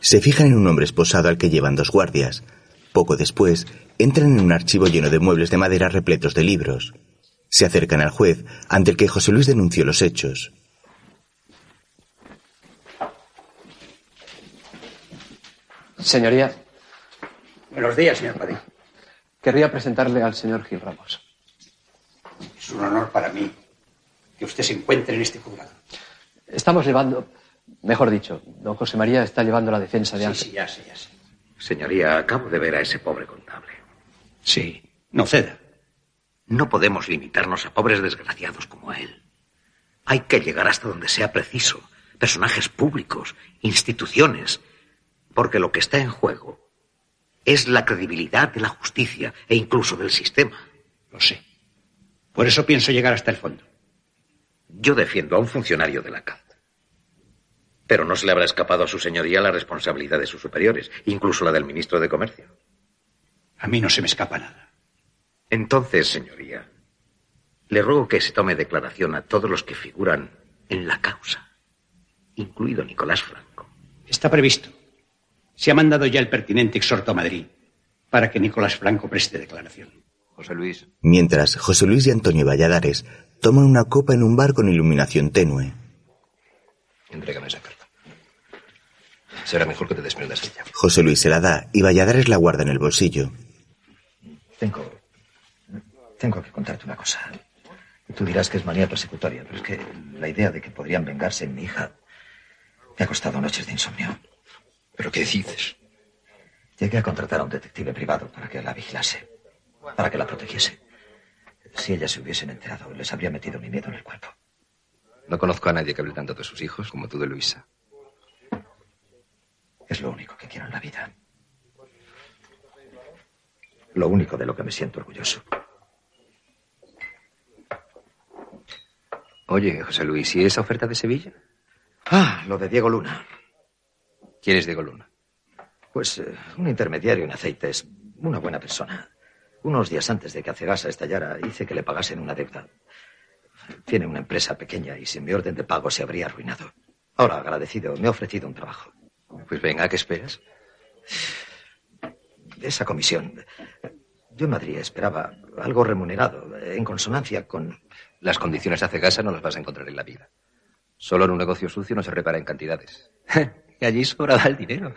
Se fijan en un hombre esposado al que llevan dos guardias. Poco después, entran en un archivo lleno de muebles de madera repletos de libros. Se acercan al juez, ante el que José Luis denunció los hechos. Señoría, Buenos días, señor Padín. querría presentarle al señor Gil Ramos. Es un honor para mí que usted se encuentre en este juzgado. Estamos llevando, mejor dicho, don José María está llevando la defensa de Sí, Ángel. sí, ya sé, ya sé. Señoría, acabo de ver a ese pobre contable. Sí, no ceda. No podemos limitarnos a pobres desgraciados como él. Hay que llegar hasta donde sea preciso. Personajes públicos, instituciones. Porque lo que está en juego es la credibilidad de la justicia e incluso del sistema. Lo sé. Por eso pienso llegar hasta el fondo. Yo defiendo a un funcionario de la CAT. Pero no se le habrá escapado a su señoría la responsabilidad de sus superiores, incluso la del ministro de Comercio. A mí no se me escapa nada. Entonces, señoría, le ruego que se tome declaración a todos los que figuran en la causa, incluido Nicolás Franco. Está previsto. Se ha mandado ya el pertinente exhorto a Madrid para que Nicolás Franco preste declaración. José Luis. Mientras, José Luis y Antonio Valladares toman una copa en un bar con iluminación tenue. Entrégame esa carta. Será mejor que te desprendas de ella. José Luis se la da y Valladares la guarda en el bolsillo. Tengo. Tengo que contarte una cosa. Tú dirás que es manía persecutoria, pero es que la idea de que podrían vengarse en mi hija me ha costado noches de insomnio. ¿Pero qué dices? Llegué a contratar a un detective privado para que la vigilase, para que la protegiese. Si ellas se hubiesen enterado, les habría metido mi miedo en el cuerpo. No conozco a nadie que hable tanto de sus hijos como tú de Luisa. Es lo único que quiero en la vida. Lo único de lo que me siento orgulloso. Oye, José Luis, ¿y esa oferta de Sevilla? Ah, lo de Diego Luna. ¿Quién es Diego Luna? Pues eh, un intermediario en aceites, una buena persona. Unos días antes de que Acegasa estallara, hice que le pagasen una deuda. Tiene una empresa pequeña y sin mi orden de pago se habría arruinado. Ahora, agradecido, me ha ofrecido un trabajo. Pues venga, ¿qué esperas? Esa comisión. Yo en Madrid esperaba algo remunerado, en consonancia con... Las condiciones de Acegasa no las vas a encontrar en la vida. Solo en un negocio sucio no se repara en cantidades. y allí sobraba el dinero.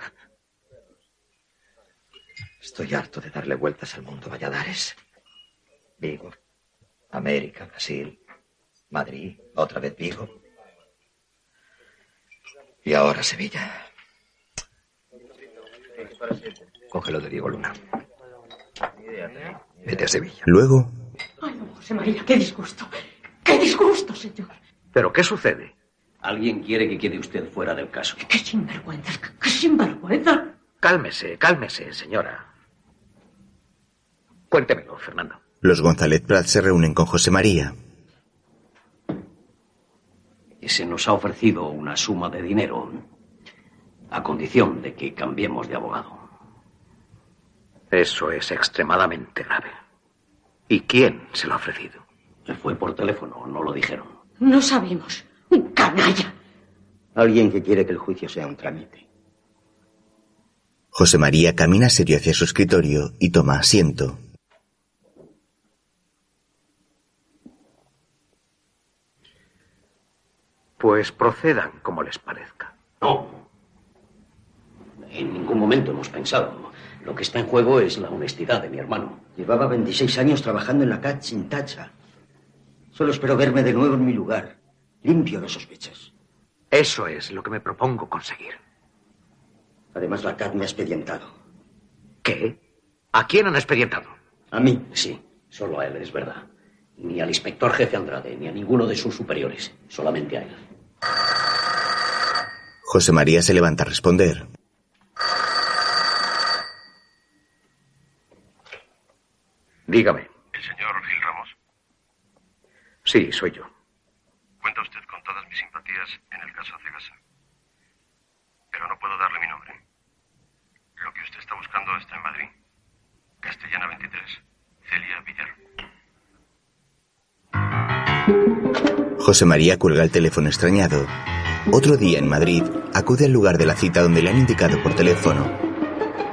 Estoy harto de darle vueltas al mundo, Valladares. Vigo, América, Brasil, Madrid, otra vez Vigo. Y ahora Sevilla. Cógelo de Diego Luna. Vete a Sevilla. Luego, Ay, don José María, qué disgusto. ¡Qué disgusto, señor! ¿Pero qué sucede? Alguien quiere que quede usted fuera del caso. ¡Qué sinvergüenza! ¡Qué, qué sinvergüenza! Cálmese, cálmese, señora. Cuéntemelo, Fernando. los González Prat se reúnen con José María. Se nos ha ofrecido una suma de dinero a condición de que cambiemos de abogado. Eso es extremadamente grave. ¿Y quién se lo ha ofrecido? Fue por teléfono, no lo dijeron. No sabemos. ¡Un canalla! Alguien que quiere que el juicio sea un trámite. José María camina serio hacia su escritorio y toma asiento. Pues procedan como les parezca. No. En ningún momento hemos pensado. Lo que está en juego es la honestidad de mi hermano. Llevaba 26 años trabajando en la CAT sin tacha. Solo espero verme de nuevo en mi lugar, limpio de sospechas. Eso es lo que me propongo conseguir. Además, la CAT me ha expedientado. ¿Qué? ¿A quién han expedientado? A mí. Sí, solo a él, es verdad. Ni al inspector jefe Andrade, ni a ninguno de sus superiores. Solamente a él. José María se levanta a responder. Dígame. ¿El señor Gil Ramos? Sí, soy yo. Cuenta usted con todas mis simpatías en el caso Cegasa. Pero no puedo darle mi nombre. Lo que usted está buscando está en Madrid. Castellana 23. Celia Villar. José María cuelga el teléfono extrañado. Otro día en Madrid, acude al lugar de la cita donde le han indicado por teléfono.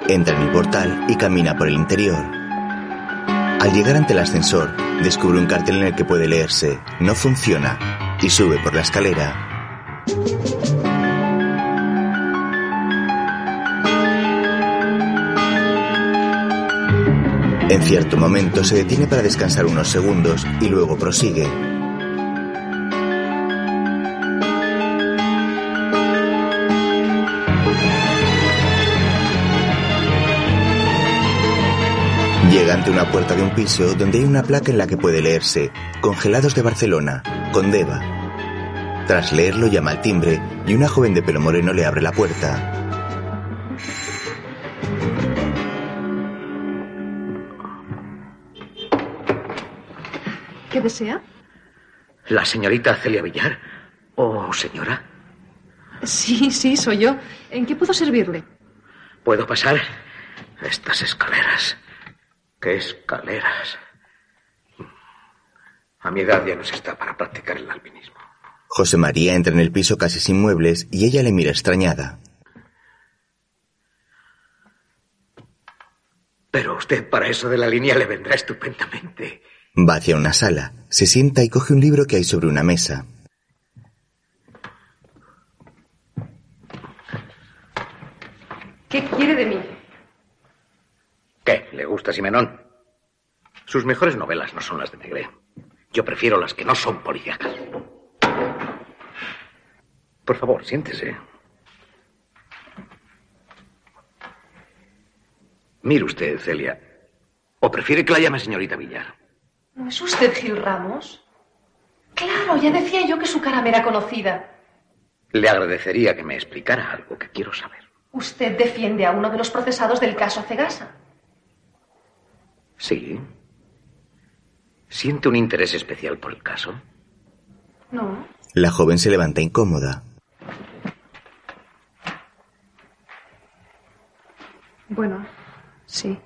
Entra en el portal y camina por el interior. Al llegar ante el ascensor, descubre un cartel en el que puede leerse No funciona y sube por la escalera. En cierto momento se detiene para descansar unos segundos y luego prosigue. Llega ante una puerta de un piso donde hay una placa en la que puede leerse Congelados de Barcelona, con Deva. Tras leerlo llama al timbre y una joven de pelo moreno le abre la puerta. ¿Qué desea? ¿La señorita Celia Villar? ¿O señora? Sí, sí, soy yo. ¿En qué puedo servirle? ¿Puedo pasar? Estas escaleras. ¿Qué escaleras? A mi edad ya no se está para practicar el alpinismo. José María entra en el piso casi sin muebles y ella le mira extrañada. Pero usted para eso de la línea le vendrá estupendamente. Va hacia una sala, se sienta y coge un libro que hay sobre una mesa. ¿Qué quiere de mí? ¿Qué? ¿Le gusta Simenón? Sus mejores novelas no son las de Megre. Yo prefiero las que no son policíacas. Por favor, siéntese. Mire usted, Celia. ¿O prefiere que la llame señorita Villar? ¿No es usted Gil Ramos? Claro, ya decía yo que su cara me era conocida. Le agradecería que me explicara algo que quiero saber. Usted defiende a uno de los procesados del caso Acegasa. Sí. ¿Siente un interés especial por el caso? No. La joven se levanta incómoda. Bueno, sí.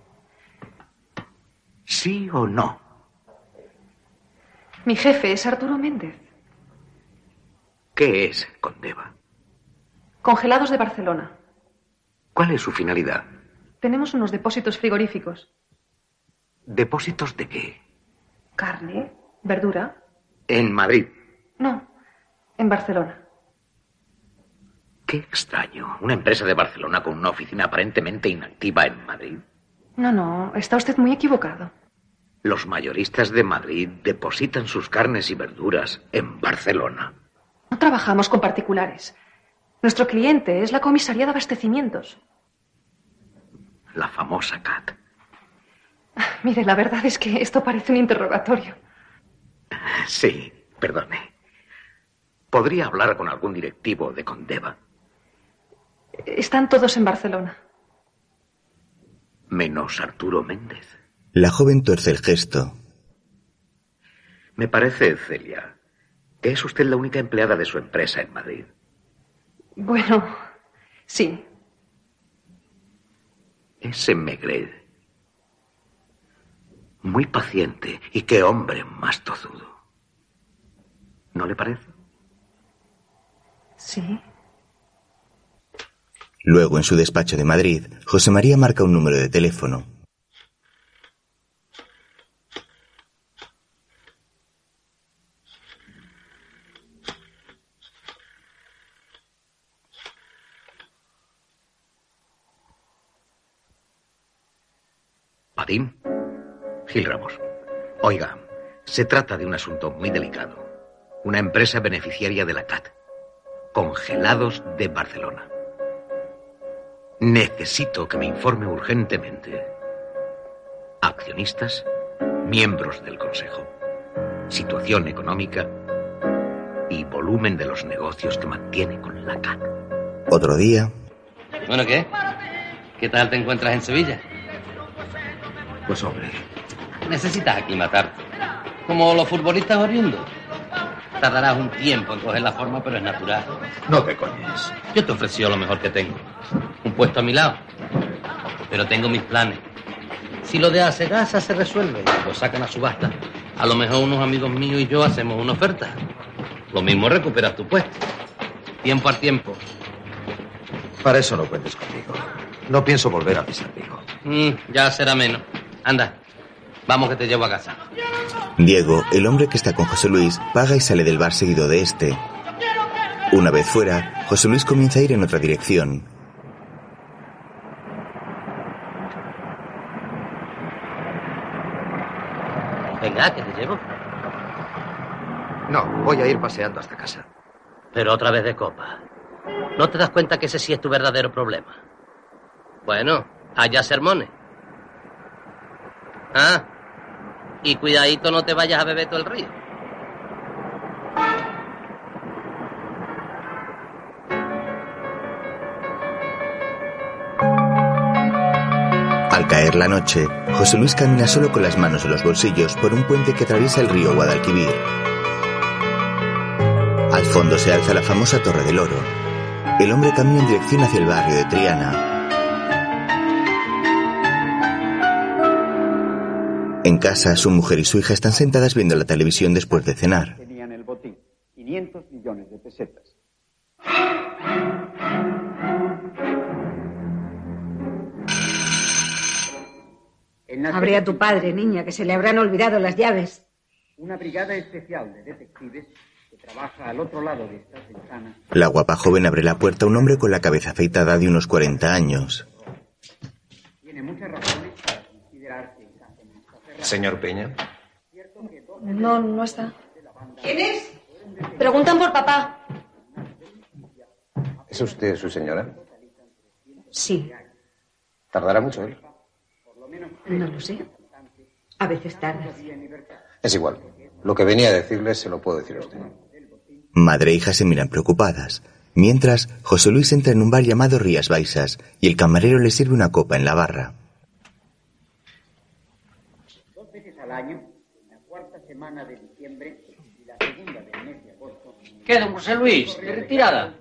¿Sí o no? Mi jefe es Arturo Méndez. ¿Qué es Condeva? Congelados de Barcelona. ¿Cuál es su finalidad? Tenemos unos depósitos frigoríficos. ¿Depósitos de qué? Carne, verdura. En Madrid. No, en Barcelona. Qué extraño. Una empresa de Barcelona con una oficina aparentemente inactiva en Madrid. No, no, está usted muy equivocado. Los mayoristas de Madrid depositan sus carnes y verduras en Barcelona. No trabajamos con particulares. Nuestro cliente es la comisaría de abastecimientos. La famosa CAT. Mire, la verdad es que esto parece un interrogatorio. Sí, perdone. ¿Podría hablar con algún directivo de Condeva? Están todos en Barcelona. Menos Arturo Méndez. La joven tuerce el gesto. Me parece, Celia, que es usted la única empleada de su empresa en Madrid. Bueno, sí. Ese Megred. Muy paciente y qué hombre más tozudo. ¿No le parece? Sí. Luego, en su despacho de Madrid, José María marca un número de teléfono. Padín. Gil Ramos. Oiga, se trata de un asunto muy delicado. Una empresa beneficiaria de la CAT. Congelados de Barcelona. Necesito que me informe urgentemente. Accionistas, miembros del Consejo, situación económica y volumen de los negocios que mantiene con la CAT. Otro día, Bueno, ¿qué? ¿Qué tal te encuentras en Sevilla? Pues hombre, Necesitas aclimatarte. Como los futbolistas oriundos. Tardarás un tiempo en coger la forma, pero es natural. no te coñes. Yo te he ofrecido lo mejor que tengo. Un puesto a mi lado. Pero tengo mis planes. Si lo de Acegasa se resuelve lo sacan a subasta, a lo mejor unos amigos míos y yo hacemos una oferta. Lo mismo recuperas tu puesto. Tiempo al tiempo. Para eso no cuentes conmigo. No pienso volver a pisar Vigo. Mm, ya será menos. Anda, vamos que te llevo a casa. Diego, el hombre que está con José Luis, paga y sale del bar seguido de este. Una vez fuera, José Luis comienza a ir en otra dirección. Venga, que te llevo. No, voy a ir paseando hasta casa. Pero otra vez de copa. ¿No te das cuenta que ese sí es tu verdadero problema? Bueno, allá sermones. Ah, y cuidadito no te vayas a beber todo el río. Al caer la noche, José Luis camina solo con las manos en los bolsillos por un puente que atraviesa el río Guadalquivir. Al fondo se alza la famosa Torre del Oro. El hombre camina en dirección hacia el barrio de Triana. En casa, su mujer y su hija están sentadas viendo la televisión después de cenar. Tenían el botín. 500 millones de pesetas. Abre a tu padre, niña, que se le habrán olvidado las llaves. Una brigada especial de detectives que trabaja al otro lado de estas ventanas La guapa joven abre la puerta a un hombre con la cabeza afeitada de unos 40 años. tiene muchas razones para considerar que el caso no está cerrado. Señor Peña. No, no está. ¿Quién es? Preguntan por papá. ¿Es usted su señora? Sí, ¿Tardará mucho él? no lo sé. A veces tardas. Es igual. Lo que venía a decirle se lo puedo decir a usted. Madre e hija se miran preocupadas. Mientras, José Luis entra en un bar llamado Rías Baixas y el camarero le sirve una copa en la barra. Dos veces al año, en la cuarta semana de diciembre y la segunda del mes de agosto, ¿Qué, don José Luis? ¿De retirada?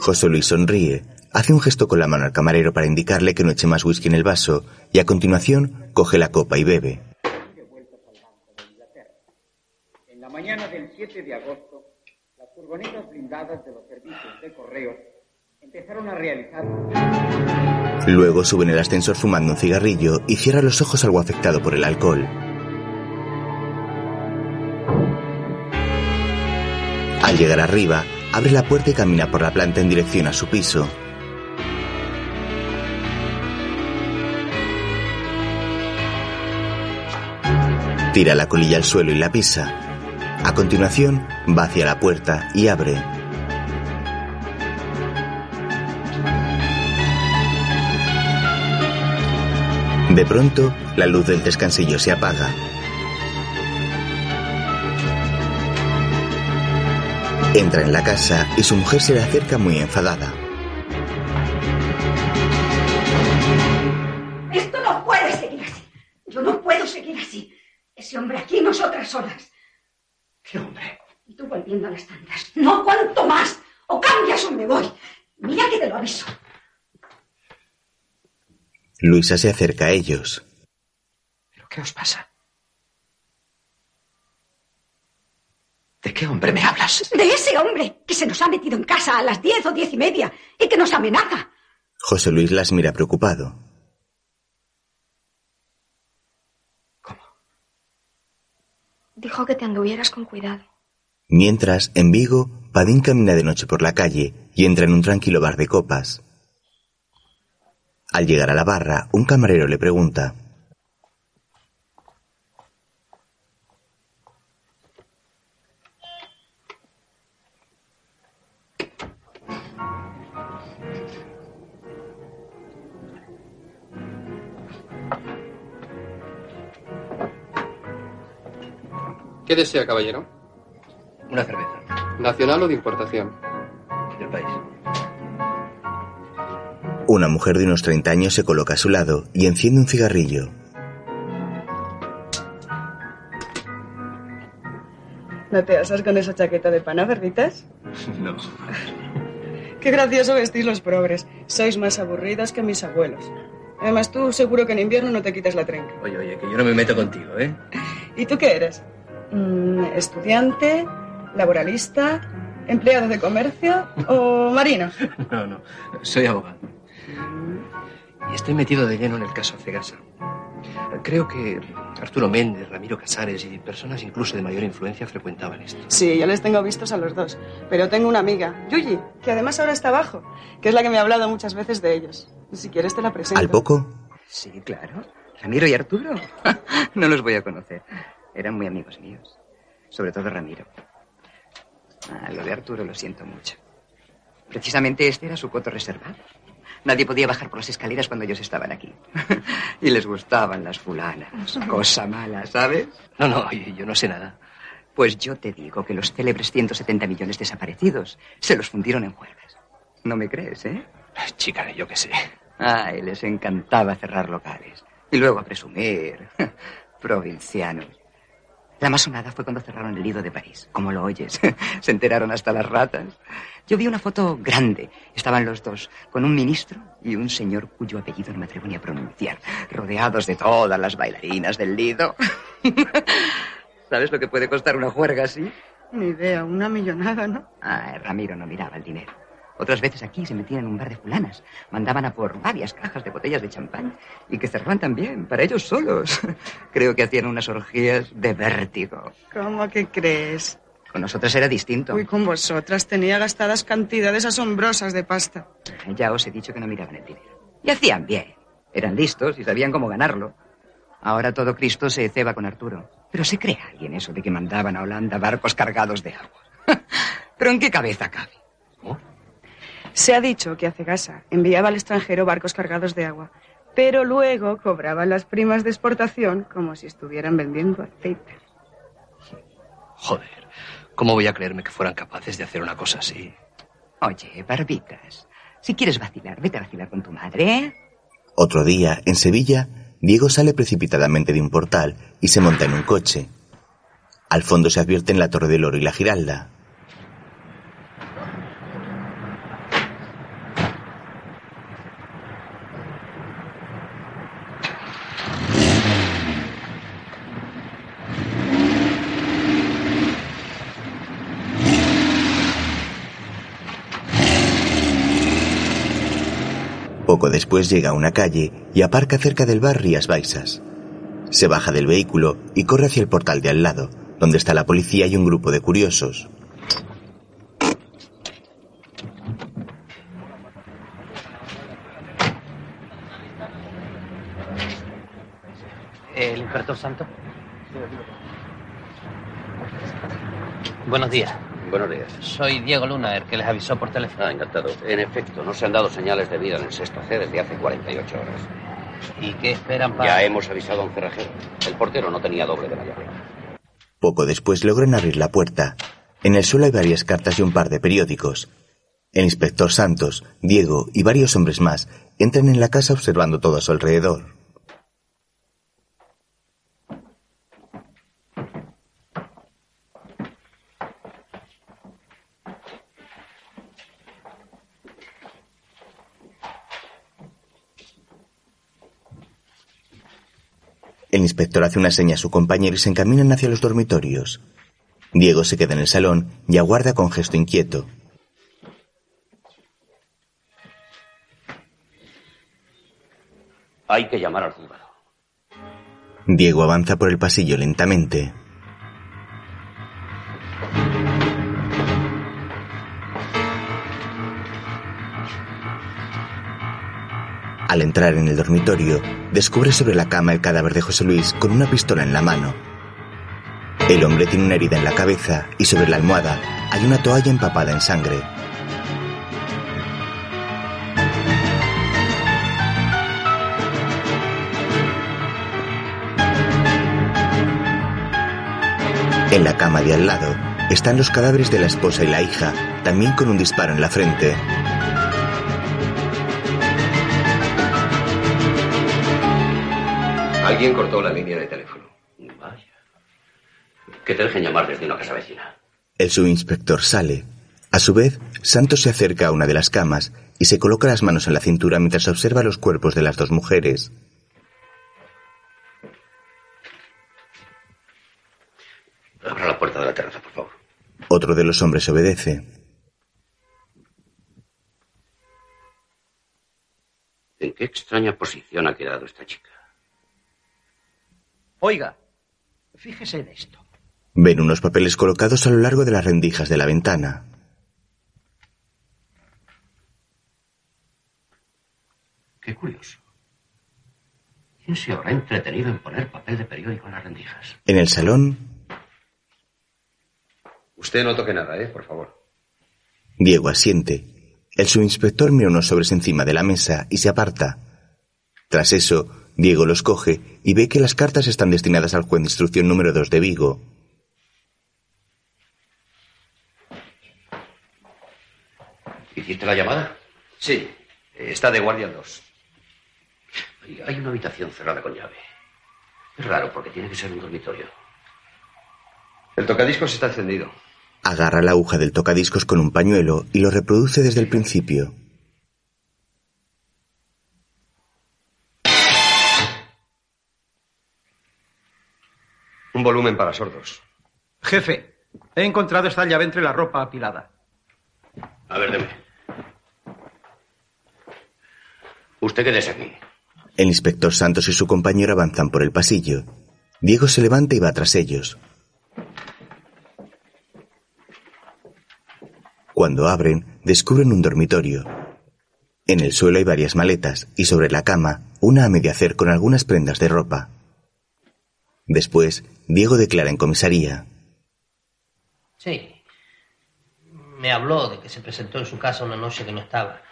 José Luis sonríe, hace un gesto con la mano al camarero para indicarle que no eche más whisky en el vaso y a continuación coge la copa y bebe. En la mañana del 7 de agosto, las furgonetas blindadas de los servicios de correos empezaron a realizar Luego sube en el ascensor fumando un cigarrillo y cierra los ojos algo afectado por el alcohol. Al llegar arriba, abre la puerta y camina por la planta en dirección a su piso. Tira la colilla al suelo y la pisa. A continuación, va hacia la puerta y abre. De pronto, la luz del descansillo se apaga. Entra en la casa y su mujer se le acerca muy enfadada. Esto no puede seguir así. Yo no puedo seguir así. Ese hombre aquí, nosotras solas. ¿Qué hombre? Y tú volviendo a las tantas. No aguanto más. O cambias o me voy. Mira que te lo aviso. Luisa se acerca a ellos. ¿Pero qué os pasa? ¿De qué hombre me hablas? De ese hombre que se nos ha metido en casa a las diez o diez y media y que nos amenaza. José Luis las mira preocupado. Dijo que te anduvieras con cuidado. Mientras, en Vigo, Padín camina de noche por la calle y entra en un tranquilo bar de copas. Al llegar a la barra, un camarero le pregunta. ¿Qué desea, caballero? Una cerveza. ¿Nacional o de importación? Del país. Una mujer de unos 30 años se coloca a su lado y enciende un cigarrillo. ¿No te asas con esa chaqueta de pana, verditas? No. Qué gracioso vestís los progres. Sois más aburridas que mis abuelos. Además, tú seguro que en invierno no te quitas la trenca. Oye, oye, que yo no me meto contigo, ¿eh? ¿Y tú qué eres? Mm, ¿Estudiante? ¿Laboralista? ¿Empleado de comercio? ¿O marino? No, no. Soy abogado. Y estoy metido de lleno en el caso Cegasa. Creo que Arturo Méndez, Ramiro Casares y personas incluso de mayor influencia frecuentaban esto. Sí, yo les tengo vistos a los dos. Pero tengo una amiga, Yuyi, que además ahora está abajo, que es la que me ha hablado muchas veces de ellos. Si quieres te la presento. Al poco, Sí, claro. Ramiro y Arturo. no los voy a conocer. Eran muy amigos míos. Sobre todo Ramiro. Ah, lo de Arturo lo siento mucho. Precisamente este era su coto reservado. Nadie podía bajar por las escaleras cuando ellos estaban aquí. y les gustaban las fulanas. Cosa mala, ¿sabes? No, no, yo, yo no sé nada. Pues yo te digo que los célebres 170 millones desaparecidos se los fundieron en juergas. No me crees, ¿eh? Chica, yo qué sé. Ay, les encantaba cerrar locales. Y luego a presumir. Provincianos. La más sonada fue cuando cerraron el Lido de París. Como lo oyes. Se enteraron hasta las ratas. Yo vi una foto grande. Estaban los dos, con un ministro y un señor cuyo apellido no me atrevo ni a pronunciar, rodeados de todas las bailarinas del Lido. ¿Sabes lo que puede costar una juerga así? Ni idea, una millonada, ¿no? Ah, Ramiro no miraba el dinero. Otras veces aquí se metían en un bar de fulanas. Mandaban a por varias cajas de botellas de champán y que cerraban también, para ellos solos. Creo que hacían unas orgías de vértigo. ¿Cómo que crees? Con nosotras era distinto. Uy, con vosotras tenía gastadas cantidades asombrosas de pasta. Ya os he dicho que no miraban el dinero. Y hacían bien. Eran listos y sabían cómo ganarlo. Ahora todo Cristo se ceba con Arturo. Pero se cree alguien eso de que mandaban a Holanda barcos cargados de agua. ¿Pero en qué cabeza cabe? Se ha dicho que Acegasa enviaba al extranjero barcos cargados de agua, pero luego cobraban las primas de exportación como si estuvieran vendiendo aceite. Joder, ¿cómo voy a creerme que fueran capaces de hacer una cosa así? Oye, barbitas, si quieres vacilar, vete a vacilar con tu madre. ¿eh? Otro día, en Sevilla, Diego sale precipitadamente de un portal y se monta en un coche. Al fondo se advierten la Torre del Oro y la Giralda. Poco después llega a una calle y aparca cerca del bar Rías. Se baja del vehículo y corre hacia el portal de al lado, donde está la policía y un grupo de curiosos. ¿El Santo? Buenos días. Buenos días. Soy Diego Luna, el que les avisó por teléfono. Ah, encantado. En efecto, no se han dado señales de vida en el sexto C desde hace 48 horas. ¿Y qué esperan para...? Ya hemos avisado a un cerrajero. El portero no tenía doble de la llave. Poco después logran abrir la puerta. En el suelo hay varias cartas y un par de periódicos. El inspector Santos, Diego y varios hombres más entran en la casa observando todo a su alrededor. El inspector hace una seña a su compañero y se encaminan hacia los dormitorios. Diego se queda en el salón y aguarda con gesto inquieto. Hay que llamar al juzgado. Diego avanza por el pasillo lentamente. Al entrar en el dormitorio, descubre sobre la cama el cadáver de José Luis con una pistola en la mano. El hombre tiene una herida en la cabeza y sobre la almohada hay una toalla empapada en sangre. En la cama de al lado están los cadáveres de la esposa y la hija, también con un disparo en la frente. Alguien cortó la línea de teléfono. Vaya. Que te dejen llamar desde una casa vecina. El subinspector sale. A su vez, Santos se acerca a una de las camas y se coloca las manos en la cintura mientras observa los cuerpos de las dos mujeres. Abra la puerta de la terraza, por favor. Otro de los hombres obedece. ¿En qué extraña posición ha quedado esta chica? Oiga, fíjese en esto. Ven unos papeles colocados a lo largo de las rendijas de la ventana. Qué curioso. ¿Quién se habrá entretenido en poner papel de periódico en las rendijas? En el salón, Usted no toque nada, ¿eh? Por favor. Diego asiente. El subinspector mira unos sobres encima de la mesa y se aparta. Tras eso, Diego los coge y ve que las cartas están destinadas al juez de instrucción número 2 de Vigo. ¿Hiciste la llamada? Sí, está de guardia 2. Hay- Hay una habitación cerrada con llave. Es raro porque tiene que ser un dormitorio. El tocadiscos está encendido. Agarra la aguja del tocadiscos con un pañuelo y lo reproduce desde el principio. Un volumen para sordos. Jefe, he encontrado esta llave entre la ropa apilada. A ver, deme. Usted quédese aquí. El inspector Santos y su compañero avanzan por el pasillo. Diego se levanta y va tras ellos. Cuando abren, descubren un dormitorio. En el suelo hay varias maletas y sobre la cama una a media hacer con algunas prendas de ropa. Después, Diego declara en comisaría. Sí. Me habló de que se presentó en su casa una noche que no estaba.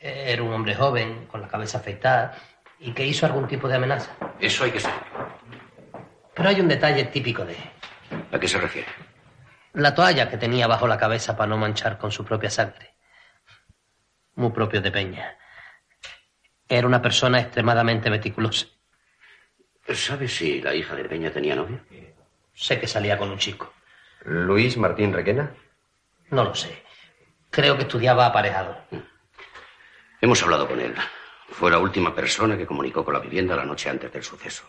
Era un hombre joven, con la cabeza afeitada, y que hizo algún tipo de amenaza. Eso hay que saber. Pero hay un detalle típico de él. ¿A qué se refiere? La toalla que tenía bajo la cabeza para no manchar con su propia sangre. Muy propio de Peña. Era una persona extremadamente meticulosa. ¿Sabes si la hija de Peña tenía novio? Sé que salía con un chico. ¿Luis Martín Requena? No lo sé. Creo que estudiaba aparejado. Hemos hablado con él. Fue la última persona que comunicó con la vivienda la noche antes del suceso.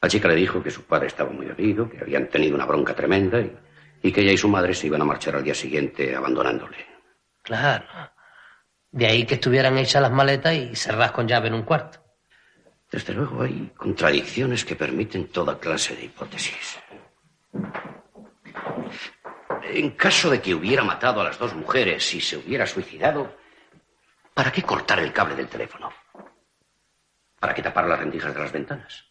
La chica le dijo que su padre estaba muy herido, que habían tenido una bronca tremenda y, y que ella y su madre se iban a marchar al día siguiente abandonándole. Claro. De ahí que estuvieran hechas las maletas y cerradas con llave en un cuarto. Desde luego hay contradicciones que permiten toda clase de hipótesis. En caso de que hubiera matado a las dos mujeres y se hubiera suicidado, ¿para qué cortar el cable del teléfono? ¿Para qué tapar las rendijas de las ventanas?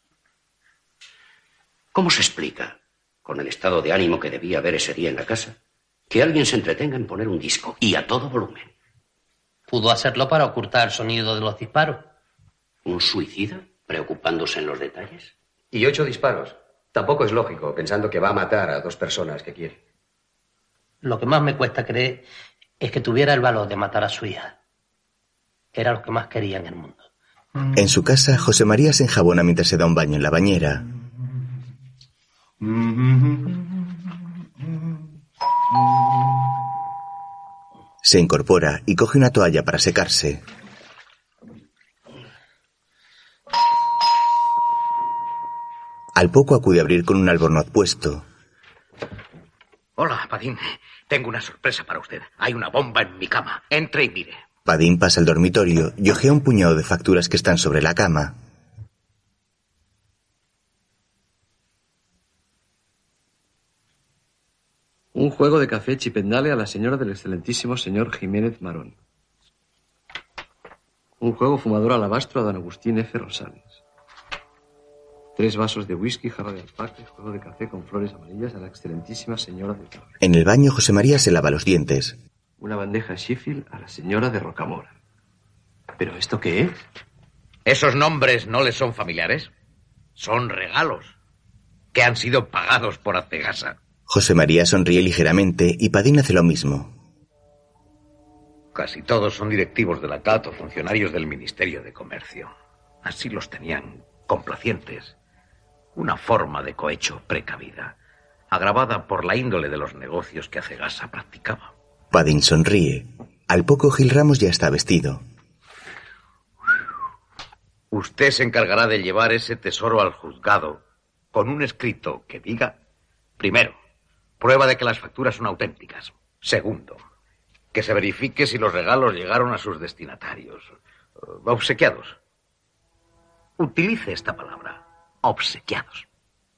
¿Cómo se explica, con el estado de ánimo que debía haber ese día en la casa, que alguien se entretenga en poner un disco y a todo volumen? Pudo hacerlo para ocultar el sonido de los disparos. ¿Un suicida? ¿Preocupándose en los detalles? Y ocho disparos. Tampoco es lógico, pensando que va a matar a dos personas que quiere. Lo que más me cuesta creer es que tuviera el valor de matar a su hija. Era lo que más quería en el mundo. En su casa, José María se enjabona mientras se da un baño en la bañera. Se incorpora y coge una toalla para secarse. Al poco acude a abrir con un albornoz puesto. Hola, Padín. Tengo una sorpresa para usted. Hay una bomba en mi cama. Entre y mire. Padín pasa al dormitorio y ojea un puñado de facturas que están sobre la cama. Un juego de café chipendale a la señora del excelentísimo señor Jiménez Marón. Un juego fumador alabastro a don Agustín F. Rosales. Tres vasos de whisky, jarra de alpaca, juego de café con flores amarillas a la excelentísima señora de Torre. En el baño, José María se lava los dientes. Una bandeja Sheffield a la señora de Rocamora. ¿Pero esto qué es? ¿Esos nombres no les son familiares? Son regalos que han sido pagados por Acegasa. José María sonríe ligeramente y Padín hace lo mismo. Casi todos son directivos de la CAT o funcionarios del Ministerio de Comercio. Así los tenían complacientes. Una forma de cohecho precavida, agravada por la índole de los negocios que Acegasa practicaba. Padín sonríe. Al poco Gil Ramos ya está vestido. Usted se encargará de llevar ese tesoro al juzgado con un escrito que diga, primero, prueba de que las facturas son auténticas. Segundo, que se verifique si los regalos llegaron a sus destinatarios, eh, obsequiados. Utilice esta palabra, obsequiados.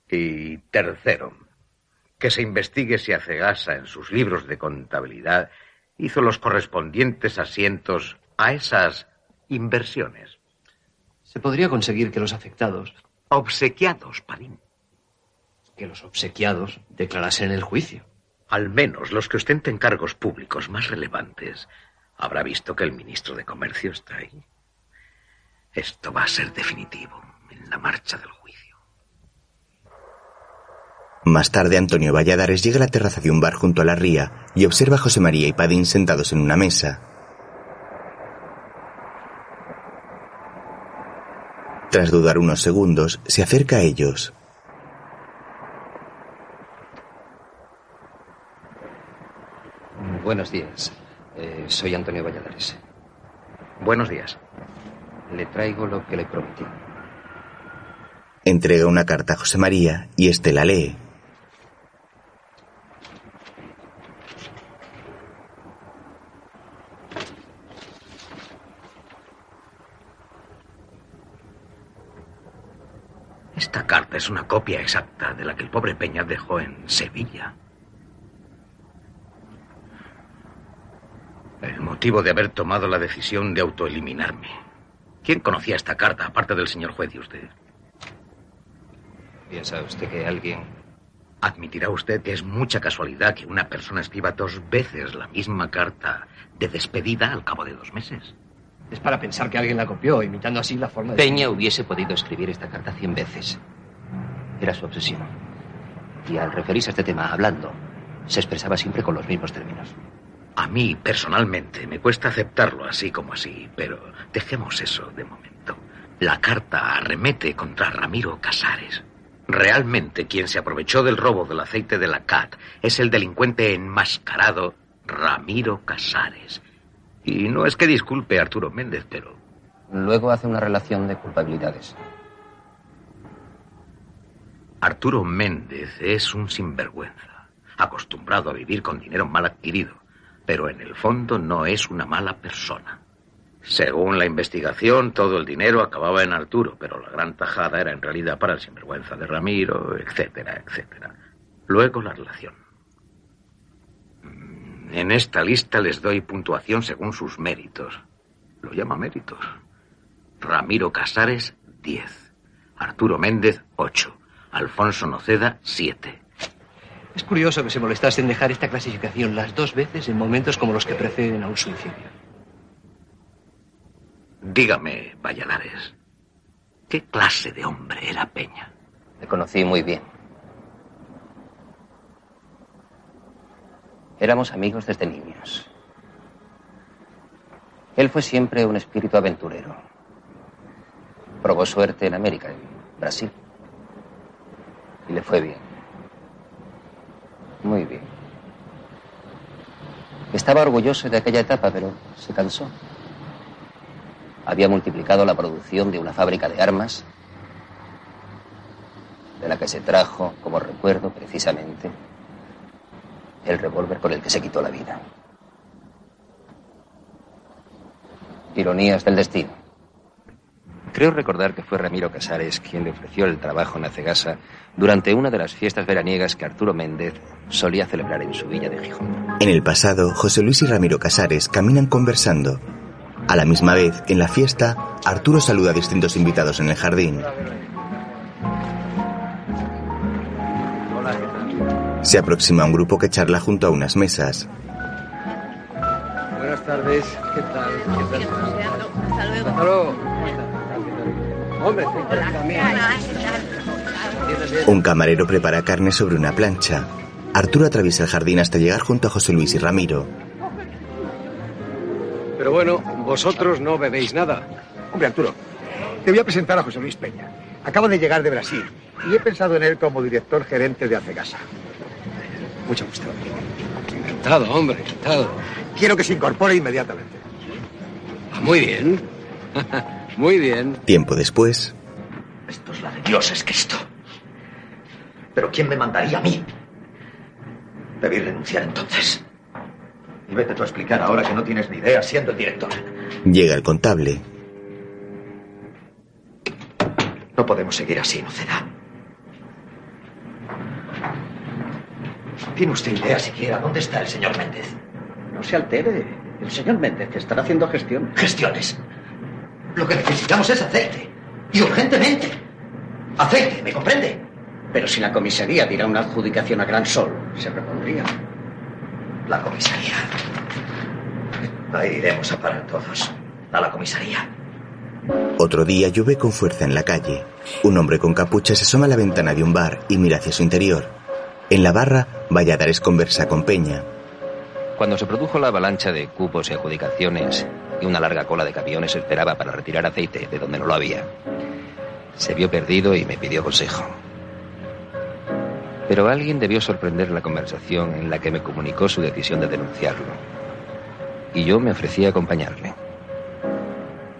Y tercero, que se investigue si Acegasa en sus libros de contabilidad hizo los correspondientes asientos a esas inversiones. Se podría conseguir que los afectados, Obsequiados, Padín. que los obsequiados, declarasen en el juicio. Al menos los que ostenten cargos públicos más relevantes habrá visto que el ministro de Comercio está ahí. Esto va a ser definitivo en la marcha del juicio. Más tarde, Antonio Valladares llega a la terraza de un bar junto a la ría y observa a José María y Padín sentados en una mesa. Tras dudar unos segundos, se acerca a ellos. Buenos días. Eh, soy Antonio Valladares. Buenos días. Le traigo lo que le prometí. Entrega una carta a José María y éste la lee. Esta carta es una copia exacta de la que el pobre Peña dejó en Sevilla. El motivo de haber tomado la decisión de autoeliminarme. ¿Quién conocía esta carta, aparte del señor juez y usted? ¿Piensa usted que alguien... Admitirá usted que es mucha casualidad que una persona escriba dos veces la misma carta de despedida al cabo de dos meses. Es para pensar que alguien la copió, imitando así la forma de... Peña hubiese podido escribir esta carta cien veces. Era su obsesión. Y al referirse a este tema hablando, se expresaba siempre con los mismos términos. A mí, personalmente, me cuesta aceptarlo así como así, pero dejemos eso de momento. La carta arremete contra Ramiro Casares. Realmente quien se aprovechó del robo del aceite de la CAT es el delincuente enmascarado Ramiro Casares. Y no es que disculpe a Arturo Méndez, pero... Luego hace una relación de culpabilidades. Arturo Méndez es un sinvergüenza, acostumbrado a vivir con dinero mal adquirido, pero en el fondo no es una mala persona. Según la investigación, todo el dinero acababa en Arturo, pero la gran tajada era en realidad para el sinvergüenza de Ramiro, etcétera, etcétera. Luego la relación. En esta lista les doy puntuación según sus méritos. Lo llama méritos. Ramiro Casares, 10. Arturo Méndez, 8. Alfonso Noceda, 7. Es curioso que se molestase en dejar esta clasificación las dos veces en momentos como los que preceden a un suicidio. Dígame, Valladares, ¿qué clase de hombre era Peña? Le conocí muy bien. Éramos amigos desde niños. Él fue siempre un espíritu aventurero. Probó suerte en América, en Brasil. Y le fue bien. Muy bien. Estaba orgulloso de aquella etapa, pero se cansó. Había multiplicado la producción de una fábrica de armas, de la que se trajo como recuerdo precisamente el revólver con el que se quitó la vida. Ironías del destino. Creo recordar que fue Ramiro Casares quien le ofreció el trabajo en Acegasa durante una de las fiestas veraniegas que Arturo Méndez solía celebrar en su villa de Gijón. En el pasado, José Luis y Ramiro Casares caminan conversando. A la misma vez, en la fiesta, Arturo saluda a distintos invitados en el jardín. Se aproxima a un grupo que charla junto a unas mesas. Buenas tardes, ¿qué tal? ¿Qué tal? Hasta luego. Hasta luego. Hombre, Un camarero prepara carne sobre una plancha. Arturo atraviesa el jardín hasta llegar junto a José Luis y Ramiro. Pero bueno, vosotros no bebéis nada. Hombre, Arturo, te voy a presentar a José Luis Peña. Acaba de llegar de Brasil y he pensado en él como director gerente de Acegasa. Mucho gusto. Encantado, hombre, encantado. Quiero que se incorpore inmediatamente. Ah, Muy bien. Muy bien. Tiempo después, Esto es la de Dios, es que esto. Pero ¿quién me mandaría a mí? Debí renunciar entonces. Y vete tú a explicar ahora que no tienes ni idea siendo el director. llega el contable. No podemos seguir así, Noceda. ¿Tiene usted idea siquiera dónde está el señor Méndez? No se altere. El señor Méndez estará haciendo gestión. Gestiones. Lo que necesitamos es aceite. Y urgentemente. Aceite, ¿me comprende? Pero si la comisaría diera una adjudicación a Gran Sol, se repondría. La comisaría. Ahí iremos a parar todos. A la comisaría. Otro día llueve con fuerza en la calle. Un hombre con capucha se asoma a la ventana de un bar y mira hacia su interior. En la barra, Valladares conversa con Peña. Cuando se produjo la avalancha de cupos y adjudicaciones y una larga cola de camiones esperaba para retirar aceite de donde no lo había, se vio perdido y me pidió consejo. Pero alguien debió sorprender la conversación en la que me comunicó su decisión de denunciarlo. Y yo me ofrecí a acompañarle.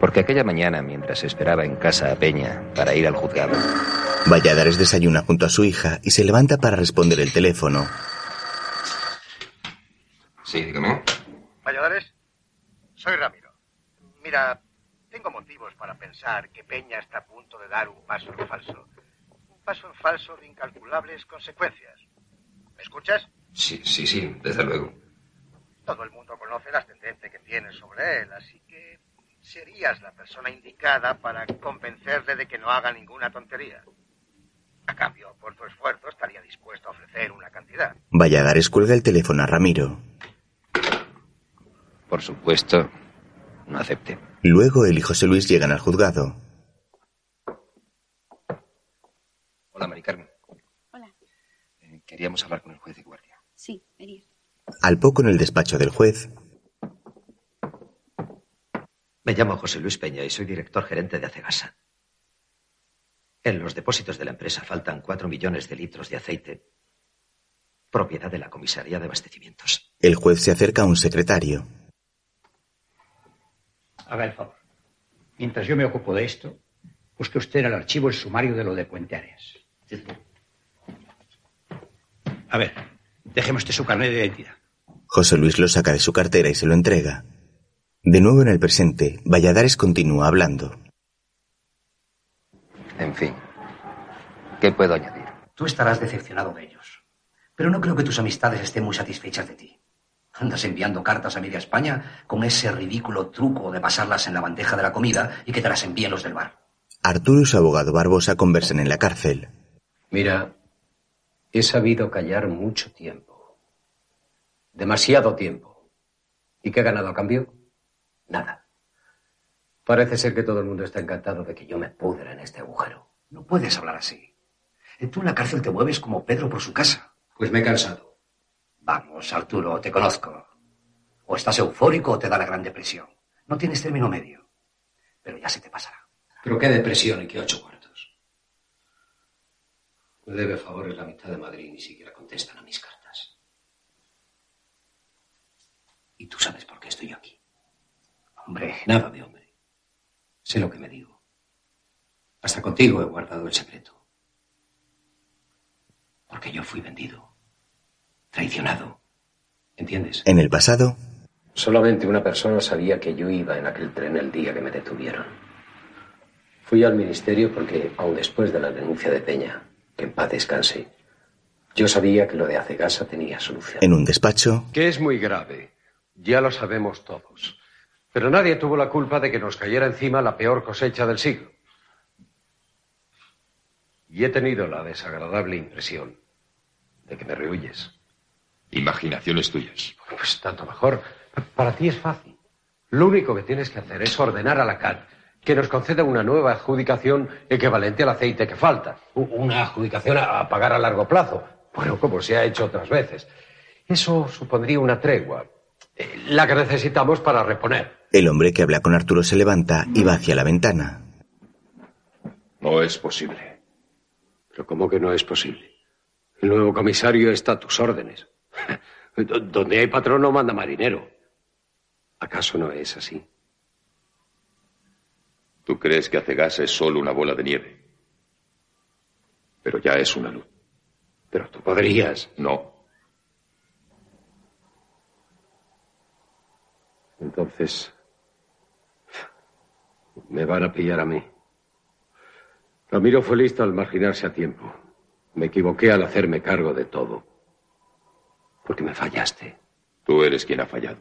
Porque aquella mañana, mientras esperaba en casa a Peña para ir al juzgado, Valladares desayuna junto a su hija y se levanta para responder el teléfono. Sí, dígame. Valladares, soy Ramiro. Mira, tengo motivos para pensar que Peña está a punto de dar un paso en falso. Un paso en falso de incalculables consecuencias. ¿Me escuchas? Sí, sí, sí, desde luego. Todo el mundo conoce el ascendente que tiene sobre él, así que serías la persona indicada para convencerle de que no haga ninguna tontería. A cambio, por tu esfuerzo, estaría dispuesto a ofrecer una cantidad. Valladares cuelga el teléfono a Ramiro. Por supuesto, no acepte. Luego él y José Luis llegan al juzgado. Hola, Mari Carmen. Hola. Eh, queríamos hablar con el juez de guardia. Sí, venir. Al poco en el despacho del juez, Me llamo José Luis Peña y soy director gerente de Acegasa. En los depósitos de la empresa faltan cuatro millones de litros de aceite, propiedad de la comisaría de abastecimientos. el juez se acerca a un secretario. Haga el favor. Mientras yo me ocupo de esto, busque usted en el archivo el sumario de lo de Puente Areas. A ver, déjeme usted su carnet de identidad. José Luis lo saca de su cartera y se lo entrega. De nuevo en el presente, Valladares continúa hablando. En fin, ¿qué puedo añadir? Tú estarás decepcionado de ellos. Pero no creo que tus amistades estén muy satisfechas de ti. Andas enviando cartas a media España con ese ridículo truco de pasarlas en la bandeja de la comida y que te las envíen los del bar. Arturo y su abogado Barbosa conversan en la cárcel. Mira, he sabido callar mucho tiempo. Demasiado tiempo. ¿Y qué he ganado a cambio? Nada. Parece ser que todo el mundo está encantado de que yo me pudra en este agujero. No puedes hablar así. Tú en la cárcel te mueves como Pedro por su casa. Pues me he cansado. Vamos, Arturo, te conozco. O estás eufórico o te da la gran depresión. No tienes término medio. Pero ya se te pasará. Pero qué depresión y qué ocho cuartos. Me debe favores la mitad de Madrid y ni siquiera contestan a mis cartas. Y tú sabes por qué estoy yo aquí. Hombre, nada de. Sé lo que me digo. Hasta contigo he guardado el secreto. Porque yo fui vendido. Traicionado. ¿Entiendes? En el pasado, Solamente una persona sabía que yo iba en aquel tren el día que me detuvieron. Fui al ministerio porque, aun después de la denuncia de Peña, que en paz descanse, yo sabía que lo de Acegasa tenía solución. en un despacho, Que es muy grave. Ya lo sabemos todos. Pero nadie tuvo la culpa de que nos cayera encima la peor cosecha del siglo. Y he tenido la desagradable impresión de que me rehuyes. Imaginaciones tuyas. Pues tanto mejor. Para ti es fácil. Lo único que tienes que hacer es ordenar a la CAT que nos conceda una nueva adjudicación equivalente al aceite que falta. Una adjudicación a a pagar a largo plazo. Bueno, como se ha hecho otras veces. Eso supondría una tregua. eh, La que necesitamos para reponer. El hombre que habla con Arturo se levanta y va hacia la ventana. No es posible. Pero ¿cómo que no es posible? El nuevo comisario está a tus órdenes. Do- Donde hay patrón no manda marinero. ¿Acaso no es así? Tú crees que Acegasa es solo una bola de nieve. Pero ya es una luz. Pero tú podrías. No. Entonces, me van a pillar a mí. Ramiro fue listo al marginarse a tiempo. Me equivoqué al hacerme cargo de todo. Porque me fallaste. Tú eres quien ha fallado.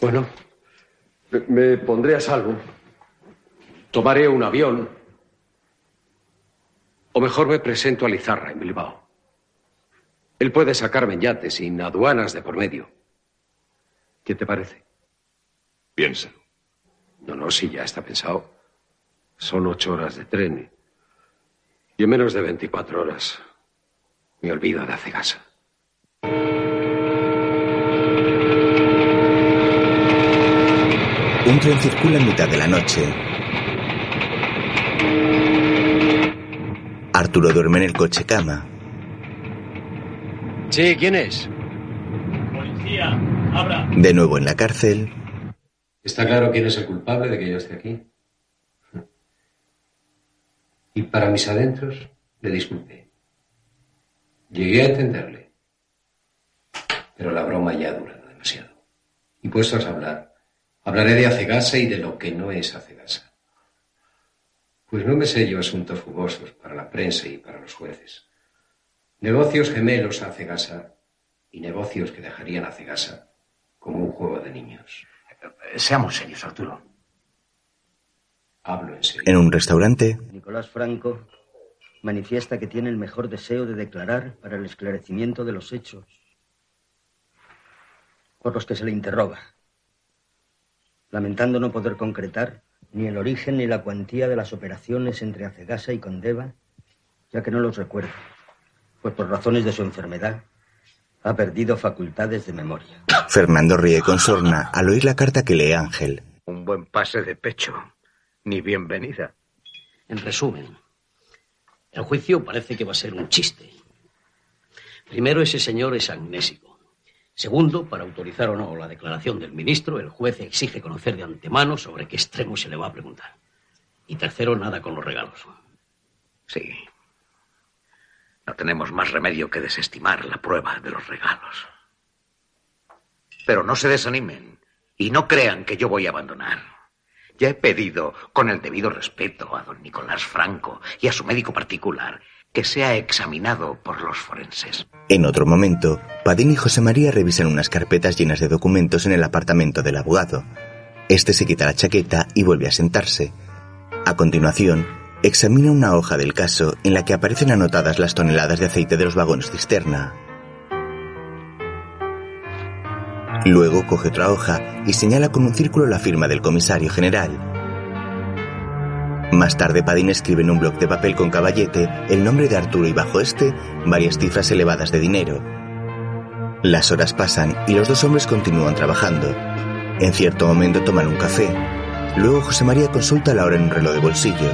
Bueno, me- pondré a salvo. Tomaré un avión. O mejor me presento a Lizarra, en Bilbao. Él puede sacarme en yate sin aduanas de por medio. ¿Qué te parece? Piénsalo. No, no, sí, ya está pensado. Son ocho horas de tren. Y en menos de 24 horas me olvido de Acegasa. Un tren circula en mitad de la noche. Arturo duerme en el coche cama. Sí, ¿quién es? Policía, abra. De nuevo en la cárcel, ¿Está claro quién es el culpable de que yo esté aquí? Y para mis adentros, le disculpe. Llegué a entenderle. Pero la broma ya ha durado demasiado. Y puestos a hablar, hablaré de Acegasa y de lo que no es Acegasa. Pues no me sé yo asuntos jugosos para la prensa y para los jueces. Negocios gemelos a Acegasa y negocios que dejarían a Acegasa como un juego de niños. Seamos serios, Arturo. Hablo en serio. En un restaurante, Nicolás Franco manifiesta que tiene el mejor deseo de declarar para el esclarecimiento de los hechos por los que se le interroga, lamentando no poder concretar ni el origen ni la cuantía de las operaciones entre Acegasa y Condeva, ya que no los recuerda, pues por razones de su enfermedad ha perdido facultades de memoria. Fernando ríe con sorna al oír la carta que lee Ángel. Un buen pase de pecho. Ni bienvenida. En resumen, el juicio parece que va a ser un chiste. Primero, ese señor es amnésico. Segundo, para autorizar o no la declaración del ministro, el juez exige conocer de antemano sobre qué extremo se le va a preguntar. Y tercero, nada con los regalos. Sí. No tenemos más remedio que desestimar la prueba de los regalos. Pero no se desanimen y no crean que yo voy a abandonar. Ya he pedido, con el debido respeto a don Nicolás Franco y a su médico particular, que sea examinado por los forenses. En otro momento, Padín y José María revisan unas carpetas llenas de documentos en el apartamento del abogado. Este se quita la chaqueta y vuelve a sentarse. A continuación, examina una hoja del caso en la que aparecen anotadas las toneladas de aceite de los vagones cisterna. Luego coge otra hoja y señala con un círculo la firma del comisario general. Más tarde, Padín escribe en un bloc de papel con caballete el nombre de Arturo y bajo este varias cifras elevadas de dinero. Las horas pasan y los dos hombres continúan trabajando. En cierto momento toman un café. Luego José María consulta la hora en un reloj de bolsillo.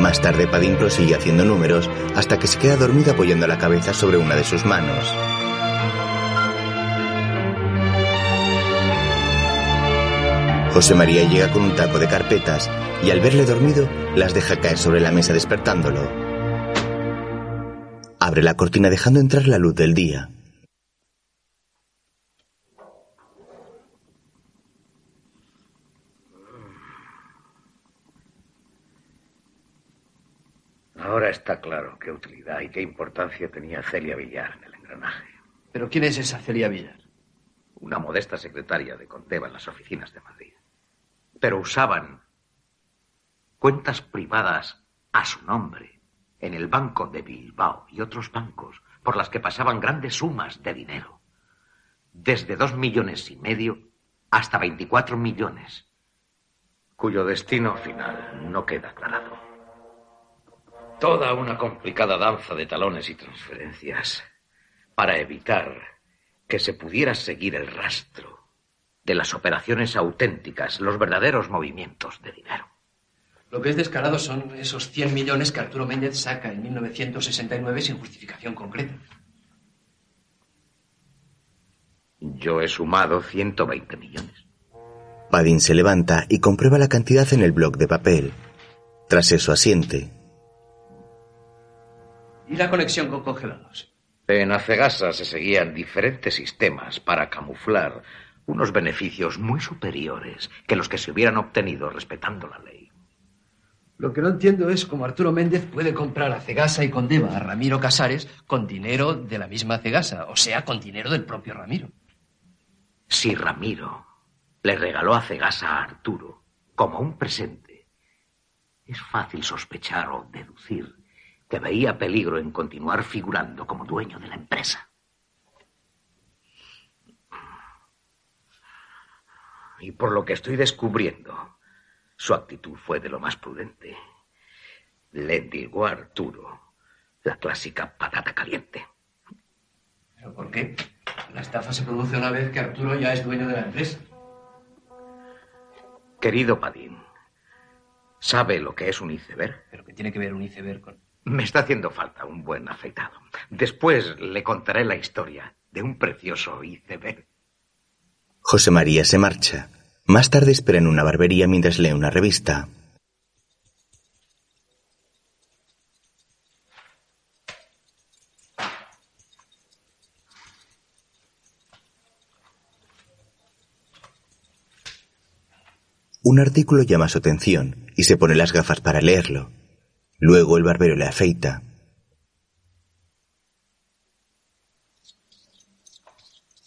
Más tarde Padín prosigue haciendo números hasta que se queda dormido apoyando la cabeza sobre una de sus manos. José María llega con un taco de carpetas y al verle dormido las deja caer sobre la mesa despertándolo. Abre la cortina dejando entrar la luz del día. Ahora está claro qué utilidad y qué importancia tenía Celia Villar en el engranaje. ¿Pero quién es esa Celia Villar? Una modesta secretaria de Conteva en las oficinas de Madrid. Pero usaban cuentas privadas a su nombre en el Banco de Bilbao y otros bancos por las que pasaban grandes sumas de dinero. Desde dos millones y medio hasta 24 millones, cuyo destino final no queda aclarado. Toda una complicada danza de talones y transferencias para evitar que se pudiera seguir el rastro de las operaciones auténticas, los verdaderos movimientos de dinero. Lo que es descarado son esos 100 millones que Arturo Méndez saca en 1969 sin justificación concreta. Yo he sumado 120 millones. Padín se levanta y comprueba la cantidad en el bloc de papel. Tras eso asiente. ¿Y la conexión con congelados? En Acegasa se seguían diferentes sistemas para camuflar unos beneficios muy superiores que los que se hubieran obtenido respetando la ley. Lo que no entiendo es cómo Arturo Méndez puede comprar a Cegasa y Condeva a Ramiro Casares con dinero de la misma Cegasa, o sea, con dinero del propio Ramiro. Si Ramiro le regaló a Cegasa a Arturo como un presente, es fácil sospechar o deducir que veía peligro en continuar figurando como dueño de la empresa. Y por lo que estoy descubriendo, su actitud fue de lo más prudente. Le digo a Arturo la clásica patata caliente. ¿Pero por qué? La estafa se produce una vez que Arturo ya es dueño de la empresa. Querido Padín, ¿sabe lo que es un iceberg? ¿Pero qué tiene que ver un iceberg con...? Me está haciendo falta un buen afeitado. Después le contaré la historia de un precioso iceberg. José María se marcha. Más tarde espera en una barbería mientras lee una revista. Un artículo llama su atención y se pone las gafas para leerlo. Luego el barbero le afeita.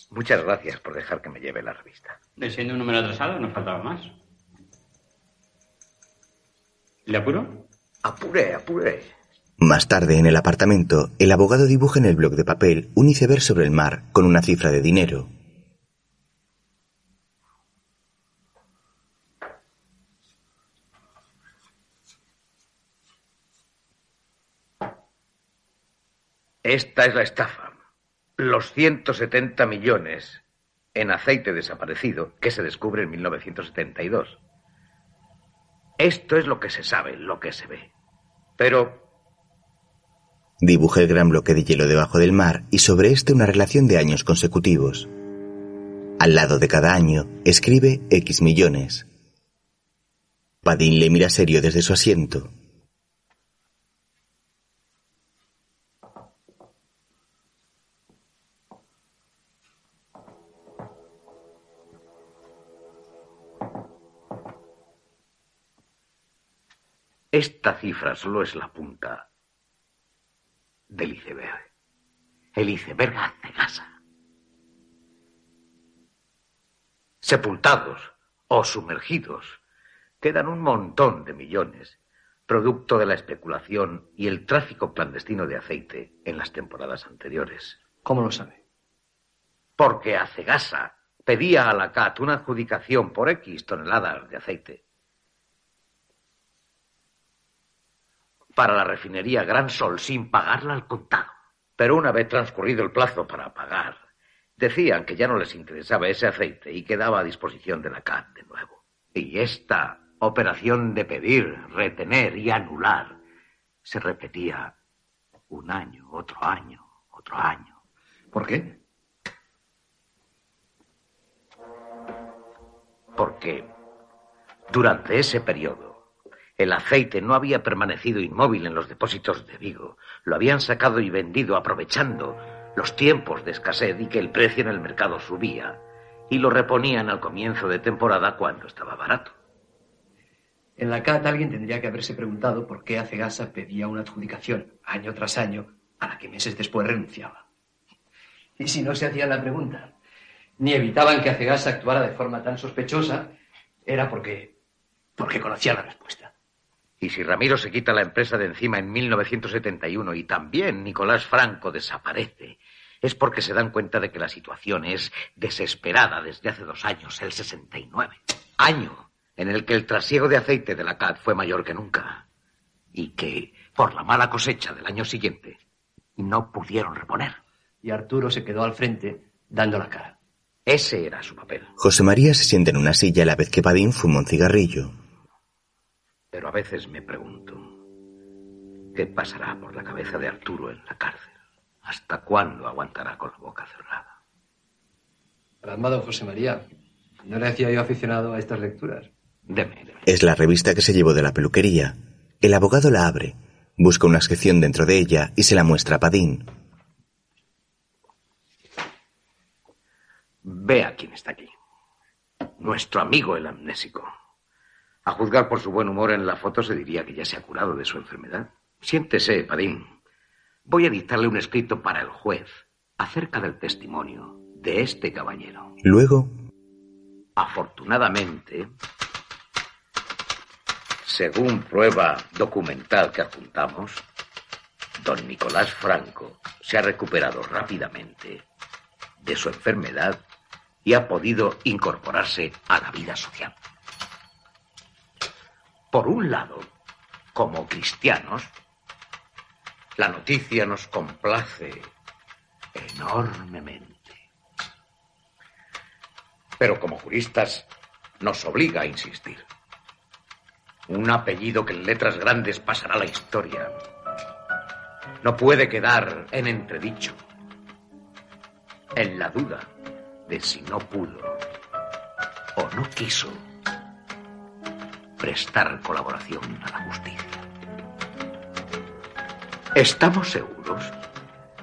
Muchas gracias por dejar que me lleve la revista. De siendo un número atrasado, nos faltaba más. ¿Le apuro? Apure, apure. Más tarde, en el apartamento, el abogado dibuja en el bloc de papel un iceberg sobre el mar con una cifra de dinero. Esta es la estafa. Los 170 millones en aceite desaparecido que se descubre en 1972. Esto es lo que se sabe, lo que se ve. Pero Dibuja el gran bloque de hielo debajo del mar y sobre este una relación de años consecutivos. Al lado de cada año escribe X millones. Padín le mira serio desde su asiento. Esta cifra solo es la punta del iceberg. El iceberg hace gasa. Sepultados o sumergidos quedan un montón de millones, producto de la especulación y el tráfico clandestino de aceite en las temporadas anteriores. ¿Cómo lo sabe? Porque Acegasa pedía a la CAT una adjudicación por X toneladas de aceite. Para la refinería Gran Sol sin pagarla al contado. Pero una vez transcurrido el plazo para pagar, decían que ya no les interesaba ese aceite y quedaba a disposición de la CAT de nuevo. Y esta operación de pedir, retener y anular se repetía un año, otro año, otro año. ¿Por qué? Porque durante ese periodo el aceite no había permanecido inmóvil en los depósitos de Vigo. Lo habían sacado y vendido aprovechando los tiempos de escasez y que el precio en el mercado subía. Y lo reponían al comienzo de temporada cuando estaba barato. En la CAT alguien tendría que haberse preguntado por qué Acegasa pedía una adjudicación año tras año a la que meses después renunciaba. Y si no se hacían la pregunta, ni evitaban que Acegasa actuara de forma tan sospechosa, era porque, porque conocía la respuesta. Y si Ramiro se quita la empresa de encima en 1971 y también Nicolás Franco desaparece, es porque se dan cuenta de que la situación es desesperada desde hace dos años, el 69. Año en el que el trasiego de aceite de la CAD fue mayor que nunca. Y que, por la mala cosecha del año siguiente, no pudieron reponer. Y Arturo se quedó al frente dando la cara. Ese era su papel. José María se sienta en una silla a la vez que Padín fuma un cigarrillo. Pero a veces me pregunto, ¿qué pasará por la cabeza de Arturo en la cárcel? ¿Hasta cuándo aguantará con la boca cerrada? José María. No le hacía yo aficionado a estas lecturas. Deme, deme. Es la revista que se llevó de la peluquería. El abogado la abre, busca una sección dentro de ella y se la muestra a Padín. Vea quién está aquí. Nuestro amigo el amnésico. A juzgar por su buen humor en la foto se diría que ya se ha curado de su enfermedad. Siéntese, Padín. Voy a dictarle un escrito para el juez acerca del testimonio de este caballero. Luego, Afortunadamente, según prueba documental que adjuntamos, don Nicolás Franco se ha recuperado rápidamente de su enfermedad y ha podido incorporarse a la vida social. Por un lado, como cristianos, la noticia nos complace enormemente. Pero como juristas nos obliga a insistir. Un apellido que en letras grandes pasará la historia. No puede quedar en entredicho, en la duda de si no pudo o no quiso prestar colaboración a la justicia. Estamos seguros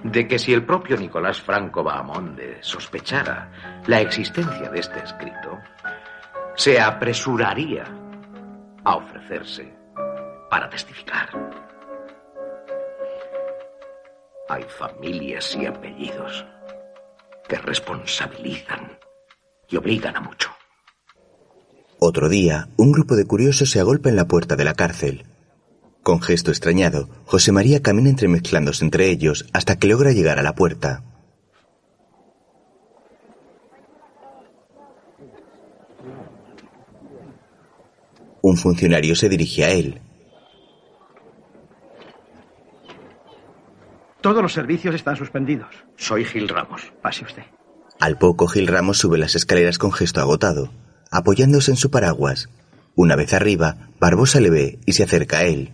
de que si el propio Nicolás Franco Bahamonde sospechara la existencia de este escrito, se apresuraría a ofrecerse para testificar. Hay familias y apellidos que responsabilizan y obligan a mucho. Otro día, un grupo de curiosos se agolpa en la puerta de la cárcel. Con gesto extrañado, José María camina entremezclándose entre ellos hasta que logra llegar a la puerta. Un funcionario se dirige a él. Todos los servicios están suspendidos. Soy Gil Ramos. Pase usted. Al poco, Gil Ramos sube las escaleras con gesto agotado, apoyándose en su paraguas. Una vez arriba, Barbosa le ve y se acerca a él.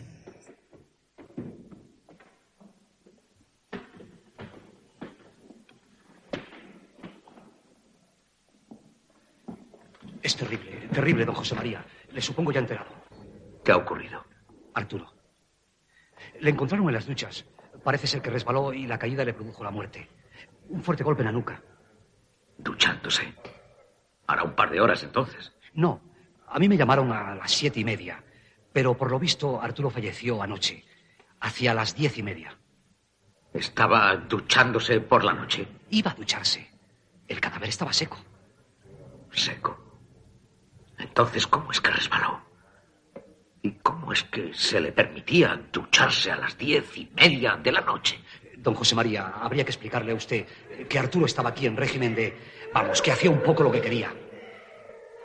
Es terrible, terrible, don José María. Le supongo ya enterado. ¿Qué ha ocurrido? Arturo. Le encontraron en las duchas. Parece ser que resbaló y la caída le produjo la muerte. Un fuerte golpe en la nuca. Duchándose. Hará un par de horas entonces. No, a mí me llamaron a las siete y media. Pero por lo visto Arturo falleció anoche. Hacia las diez y media. ¿Estaba duchándose por la noche? Iba a ducharse. El cadáver estaba seco. Seco. Entonces, ¿cómo es que resbaló? ¿Y cómo es que se le permitía ducharse a las diez y media de la noche? Don José María, habría que explicarle a usted que Arturo estaba aquí en régimen de... Vamos, que hacía un poco lo que quería.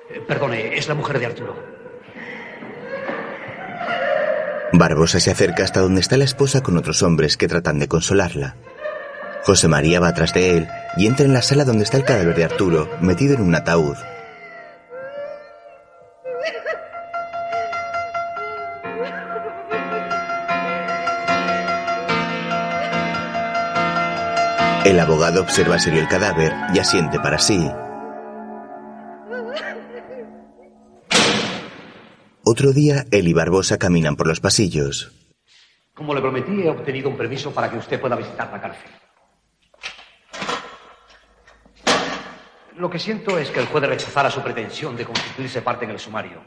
Eh, Perdone, es la mujer de Arturo. Barbosa se acerca hasta donde está la esposa con otros hombres que tratan de consolarla. José María va tras de él y entra en la sala donde está el cadáver de Arturo, metido en un ataúd. El abogado observa serio el cadáver y asiente para sí. Otro día, él y Barbosa caminan por los pasillos. Como le prometí, he obtenido un permiso para que usted pueda visitar la cárcel. Lo que siento es que el juez rechazara su pretensión de constituirse parte en el sumario.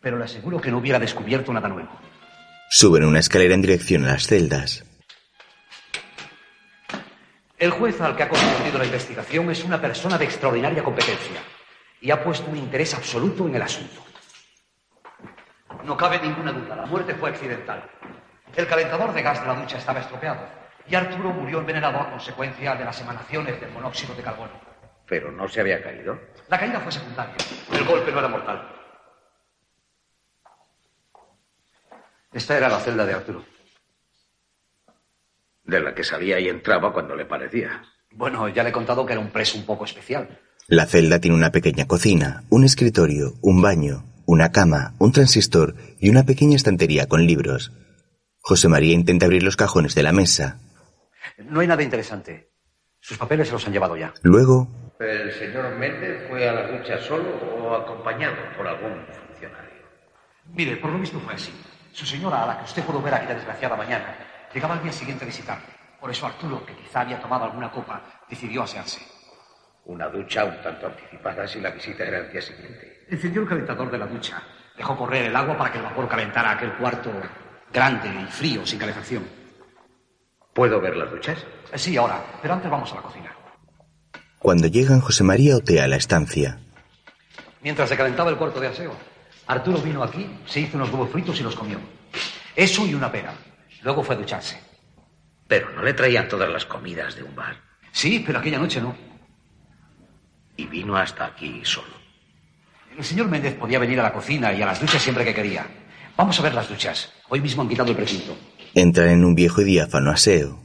Pero le aseguro que no hubiera descubierto nada nuevo. Suben una escalera en dirección a las celdas. El juez al que ha conducido la investigación es una persona de extraordinaria competencia y ha puesto un interés absoluto en el asunto. No cabe ninguna duda, la muerte fue accidental. El calentador de gas de la ducha estaba estropeado y Arturo murió envenenado a consecuencia de las emanaciones del monóxido de carbono. Pero no se había caído. La caída fue secundaria. El golpe no era mortal. Esta era la celda de Arturo. De la que salía y entraba cuando le parecía. Bueno, ya le he contado que era un preso un poco especial. La celda tiene una pequeña cocina, un escritorio, un baño, una cama, un transistor y una pequeña estantería con libros. José María intenta abrir los cajones de la mesa. No hay nada interesante. Sus papeles se los han llevado ya. Luego, ¿El señor Méndez fue a la ducha solo o acompañado por algún funcionario? Mire, por lo visto fue así. Su señora, a la que usted pudo ver aquella desgraciada mañana, llegaba al día siguiente a visitarle. Por eso Arturo, que quizá había tomado alguna copa, decidió asearse. Una ducha un tanto anticipada si la visita era el día siguiente. Encendió el calentador de la ducha. Dejó correr el agua para que el vapor calentara aquel cuarto grande y frío, sin calefacción. ¿Puedo ver las duchas? Eh, Sí, ahora. Pero antes vamos a la cocina. cuando llegan, José María otea la estancia. Mientras se calentaba el cuarto de aseo, Arturo vino aquí, se hizo unos huevos fritos y los comió. Eso y una pera. Luego fue a ducharse. Pero no le traían todas las comidas de un bar. Sí, pero aquella noche no. Y vino hasta aquí solo. El señor Méndez podía venir a la cocina y a las duchas siempre que quería. Vamos a ver las duchas. Hoy mismo han quitado el precinto. Entran en un viejo y diáfano aseo.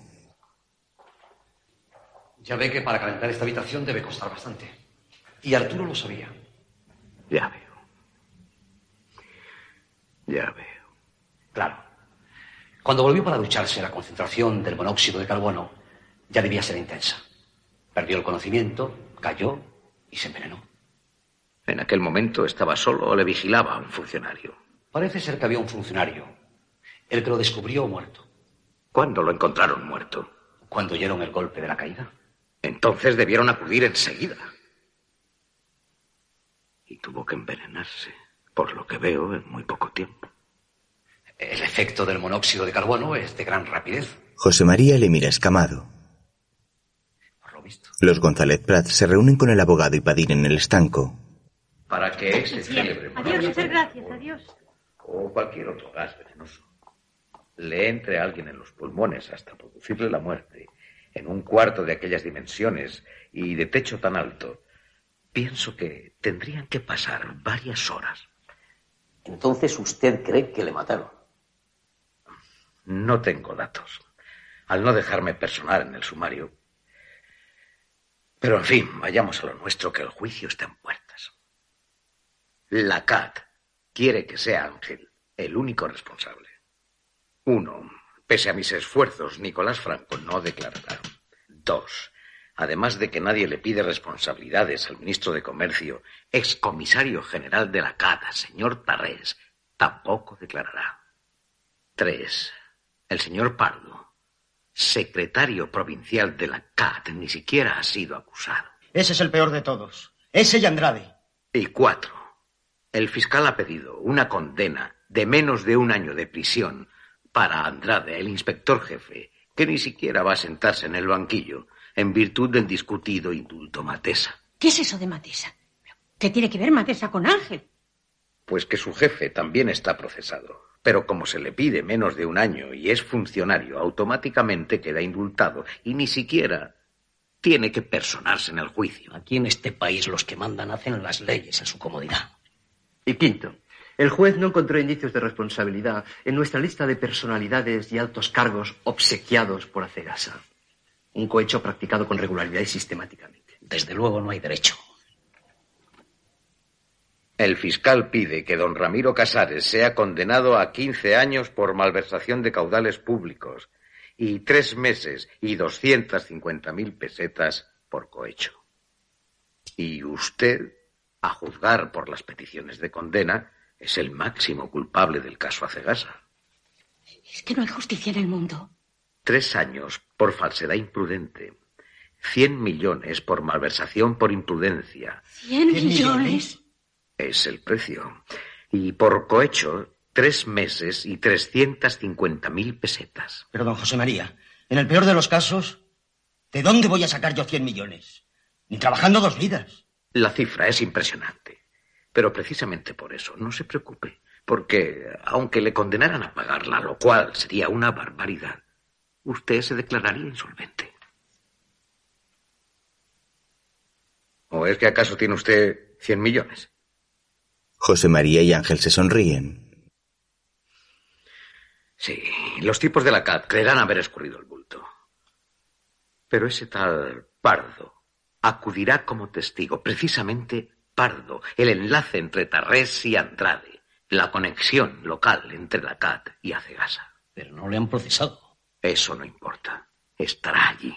Ya ve que para calentar esta habitación debe costar bastante. Y Arturo lo sabía. Ya veo. Ya veo. Claro. Cuando volvió para ducharse, la concentración del monóxido de carbono ya debía ser intensa. Perdió el conocimiento, cayó y se envenenó. En aquel momento estaba solo o le vigilaba a un funcionario. Parece ser que había un funcionario, el que lo descubrió muerto. ¿Cuándo lo encontraron muerto? Cuando oyeron el golpe de la caída. Entonces debieron acudir enseguida. Y tuvo que envenenarse, por lo que veo, en muy poco tiempo. El efecto del monóxido de carbono es de gran rapidez. José María le mira escamado. Por lo esto. Los González Prat se reúnen con el abogado y Padín en el estanco. Para que ese célebre Adiós, muchas gracias, adiós. o cualquier otro gas venenoso le entre a alguien en los pulmones hasta producirle la muerte en un cuarto de aquellas dimensiones y de techo tan alto, pienso que tendrían que pasar varias horas. Entonces usted cree que le mataron. No tengo datos. Al no dejarme personal en el sumario. Pero en fin, vayamos a lo nuestro, que el juicio está en puertas. La CAT quiere que sea Ángel el único responsable. Uno, pese a mis esfuerzos, Nicolás Franco no declarará. Dos, además de que nadie le pide responsabilidades al ministro de Comercio, excomisario general de la CAT, señor Tarrés, tampoco declarará. Tres, el señor Pardo, secretario provincial de la CAT, ni siquiera ha sido acusado. Ese es el peor de todos. Ese y Andrade. Y cuatro, el fiscal ha pedido una condena de menos de un año de prisión para Andrade, el inspector jefe, que ni siquiera va a sentarse en el banquillo en virtud del discutido indulto Matesa. ¿Qué es eso de Matesa? ¿Qué tiene que ver Matesa con Ángel? Pues que su jefe también está procesado. Pero como se le pide menos de un año y es funcionario, automáticamente queda indultado y ni siquiera tiene que personarse en el juicio. Aquí en este país los que mandan hacen las leyes a su comodidad. Y quinto, el juez no encontró indicios de responsabilidad en nuestra lista de personalidades y altos cargos obsequiados por Acegasa. Un cohecho practicado con regularidad y sistemáticamente. Desde luego no hay derecho. El fiscal pide que don Ramiro Casares sea condenado a 15 años por malversación de caudales públicos y tres meses y 250.000 pesetas por cohecho. Y usted, a juzgar por las peticiones de condena, es el máximo culpable del caso Acegasa. Es que no hay justicia en el mundo. Tres años por falsedad imprudente. Cien millones por malversación por imprudencia. ¿Cien millones? Es el precio. Y por cohecho, tres meses y trescientas cincuenta mil pesetas. Pero, don José María, en el peor de los casos, ¿de dónde voy a sacar yo cien millones? Ni trabajando dos vidas. La cifra es impresionante. Pero precisamente por eso, no se preocupe. Porque, aunque le condenaran a pagarla, lo cual sería una barbaridad, usted se declararía insolvente. ¿O es que acaso tiene usted cien millones? José María y Ángel se sonríen. Sí, los tipos de la CAT creerán haber escurrido el bulto. Pero ese tal Pardo acudirá como testigo, precisamente Pardo, el enlace entre Tarrés y Andrade, la conexión local entre la CAT y Acegasa. Pero no le han procesado. Eso no importa. Estará allí.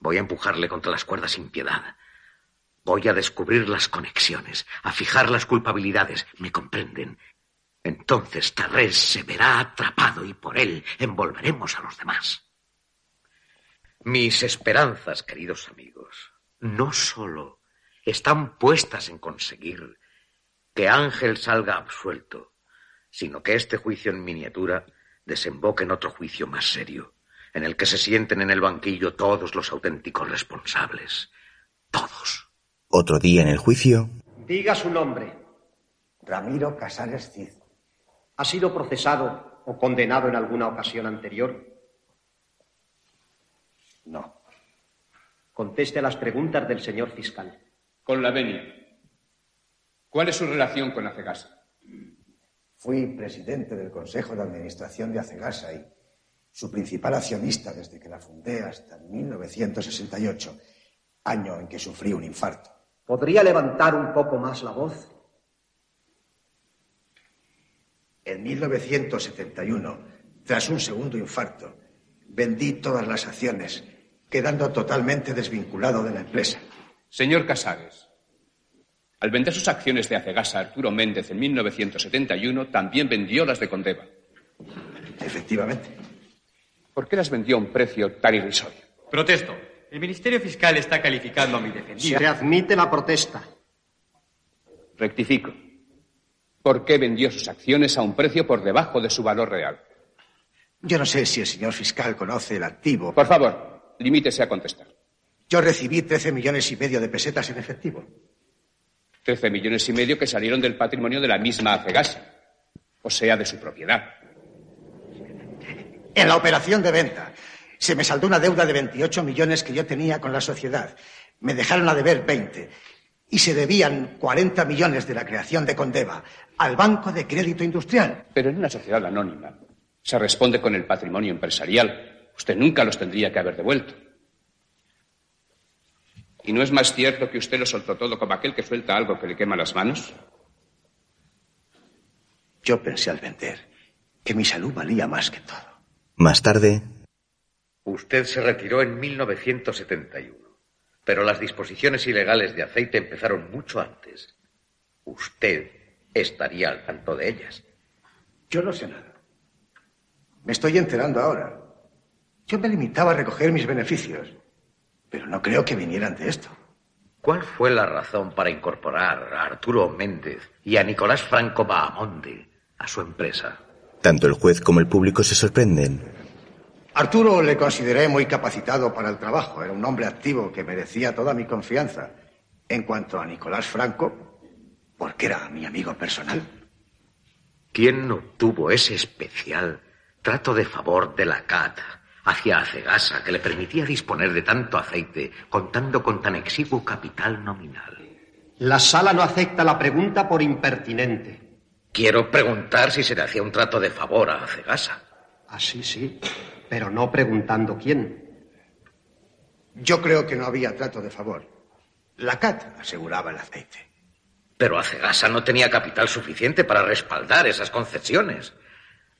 Voy a empujarle contra las cuerdas sin piedad. Voy a descubrir las conexiones, a fijar las culpabilidades. ¿Me comprenden? Entonces Tarrés se verá atrapado y por él envolveremos a los demás. Mis esperanzas, queridos amigos, no solo están puestas en conseguir que Ángel salga absuelto, sino que este juicio en miniatura desemboque en otro juicio más serio, en el que se sienten en el banquillo todos los auténticos responsables. Todos. Otro día en el juicio, Diga su nombre. Ramiro Casares Cid. ¿Ha sido procesado o condenado en alguna ocasión anterior? No. Conteste a las preguntas del señor fiscal. Con la venia. ¿Cuál es su relación con Acegasa? Fui presidente del Consejo de Administración de Acegasa y su principal accionista desde que la fundé hasta 1968, año en que sufrí un infarto. ¿Podría levantar un poco más la voz? En 1971, tras un segundo infarto, vendí todas las acciones, quedando totalmente desvinculado de la empresa. Señor Casares, al vender sus acciones de Acegasa Arturo Méndez en 1971, también vendió las de Condeva. Efectivamente. ¿Por qué las vendió a un precio tan irrisorio? Protesto. El Ministerio Fiscal está calificando a mi defendido. Se admite la protesta. Rectifico. ¿Por qué vendió sus acciones a un precio por debajo de su valor real? Yo no sé si el señor fiscal conoce el activo. Por favor, limítese a contestar. Yo recibí 13 millones y medio de pesetas en efectivo. 13 millones y medio que salieron del patrimonio de la misma Acegasa, o sea, de su propiedad. En la operación de venta se me saldó una deuda de 28 millones que yo tenía con la sociedad. Me dejaron a deber 20 y se debían 40 millones de la creación de Condeva al Banco de Crédito Industrial. Pero en una sociedad anónima se responde con el patrimonio empresarial. Usted nunca los tendría que haber devuelto. ¿Y no es más cierto que usted lo soltó todo como aquel que suelta algo que le quema las manos? Yo pensé al vender que mi salud valía más que todo. Más tarde, Usted se retiró en 1971, pero las disposiciones ilegales de aceite empezaron mucho antes. Usted estaría al tanto de ellas. Yo no sé nada. Me estoy enterando ahora. Yo me limitaba a recoger mis beneficios, pero no creo que vinieran de esto. ¿Cuál fue la razón para incorporar a Arturo Méndez y a Nicolás Franco Bahamonde a su empresa? tanto el juez como el público se sorprenden. Arturo le consideré muy capacitado para el trabajo. Era un hombre activo que merecía toda mi confianza. En cuanto a Nicolás Franco, porque era mi amigo personal. ¿Quién obtuvo ese especial trato de favor de la CAT hacia Acegasa que le permitía disponer de tanto aceite contando con tan exiguo capital nominal? La sala no acepta la pregunta por impertinente. Quiero preguntar si se le hacía un trato de favor a Acegasa. Así sí, pero no preguntando quién. Yo creo que no había trato de favor. La CAT aseguraba el aceite. Pero Acegasa no tenía capital suficiente para respaldar esas concesiones.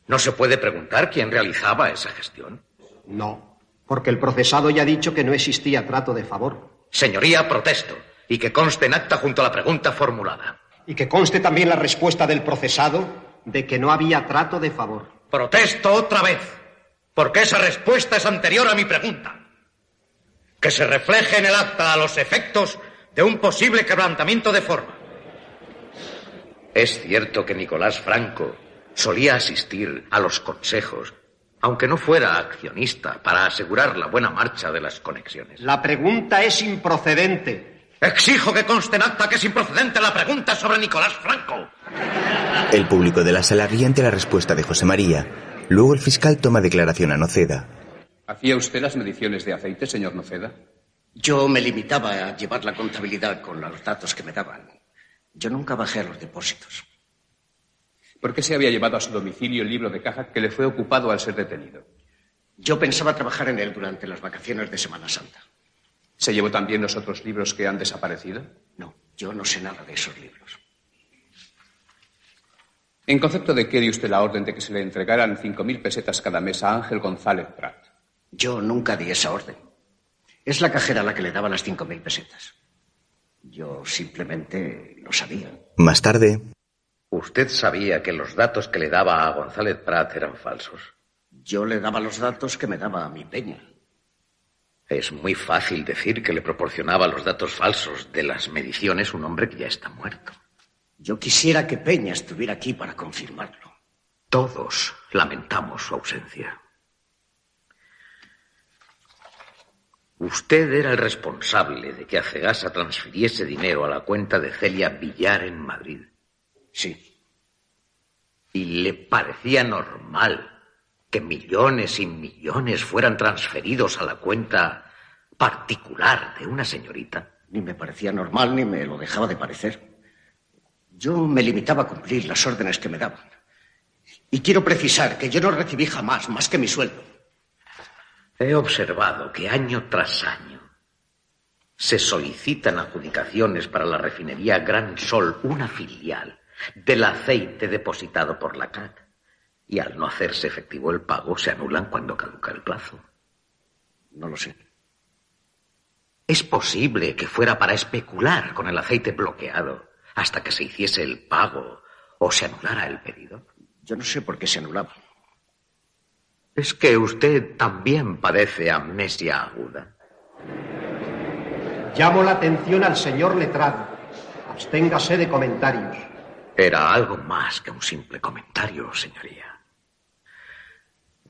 ¿No se puede preguntar quién realizaba esa gestión? No, porque el procesado ya ha dicho que no existía trato de favor. Señoría, protesto. Y que conste en acta junto a la pregunta formulada. Y que conste también la respuesta del procesado de que no había trato de favor. Protesto otra vez, porque esa respuesta es anterior a mi pregunta. Que se refleje en el acta a los efectos de un posible quebrantamiento de forma. Es cierto que Nicolás Franco solía asistir a los consejos, aunque no fuera accionista, para asegurar la buena marcha de las conexiones. La pregunta es improcedente. Exijo que conste en acta que es improcedente la pregunta sobre Nicolás Franco. El público de la sala ríe ante la respuesta de José María. Luego el fiscal toma declaración a Noceda. ¿Hacía usted las mediciones de aceite, señor Noceda? Yo me limitaba a llevar la contabilidad con los datos que me daban. Yo nunca bajé a los depósitos. ¿Por qué se había llevado a su domicilio el libro de caja que le fue ocupado al ser detenido? Yo pensaba trabajar en él durante las vacaciones de Semana Santa. ¿Se llevó también los otros libros que han desaparecido? No, yo no sé nada de esos libros. ¿En concepto de qué dio usted la orden de que se le entregaran 5.000 pesetas cada mes a Ángel González Prat? Yo nunca di esa orden. Es la cajera la que le daba las cinco mil pesetas. Yo simplemente lo sabía. Más tarde, Usted sabía que los datos que le daba a González Prat eran falsos. Yo le daba los datos que me daba a mi peña. Es muy fácil decir que le proporcionaba los datos falsos de las mediciones un hombre que ya está muerto. Yo quisiera que Peña estuviera aquí para confirmarlo. Todos lamentamos su ausencia. Usted era el responsable de que Acegasa transfiriese dinero a la cuenta de Celia Villar en Madrid. Sí. ¿Y le parecía normal que millones y millones fueran transferidos a la cuenta particular de una señorita? Ni me parecía normal ni me lo dejaba de parecer. Yo me limitaba a cumplir las órdenes que me daban. Y quiero precisar que yo no recibí jamás más que mi sueldo. He observado que año tras año se solicitan adjudicaciones para la refinería Gran Sol, una filial del aceite depositado por la CAT. Y al no hacerse efectivo el pago, se anulan cuando caduca el plazo. No lo sé. Es posible que fuera para especular con el aceite bloqueado hasta que se hiciese el pago o se anulara el pedido. Yo no sé por qué se anulaba. Es que usted también padece amnesia aguda. Llamo la atención al señor letrado. Absténgase de comentarios. Era algo más que un simple comentario, señoría.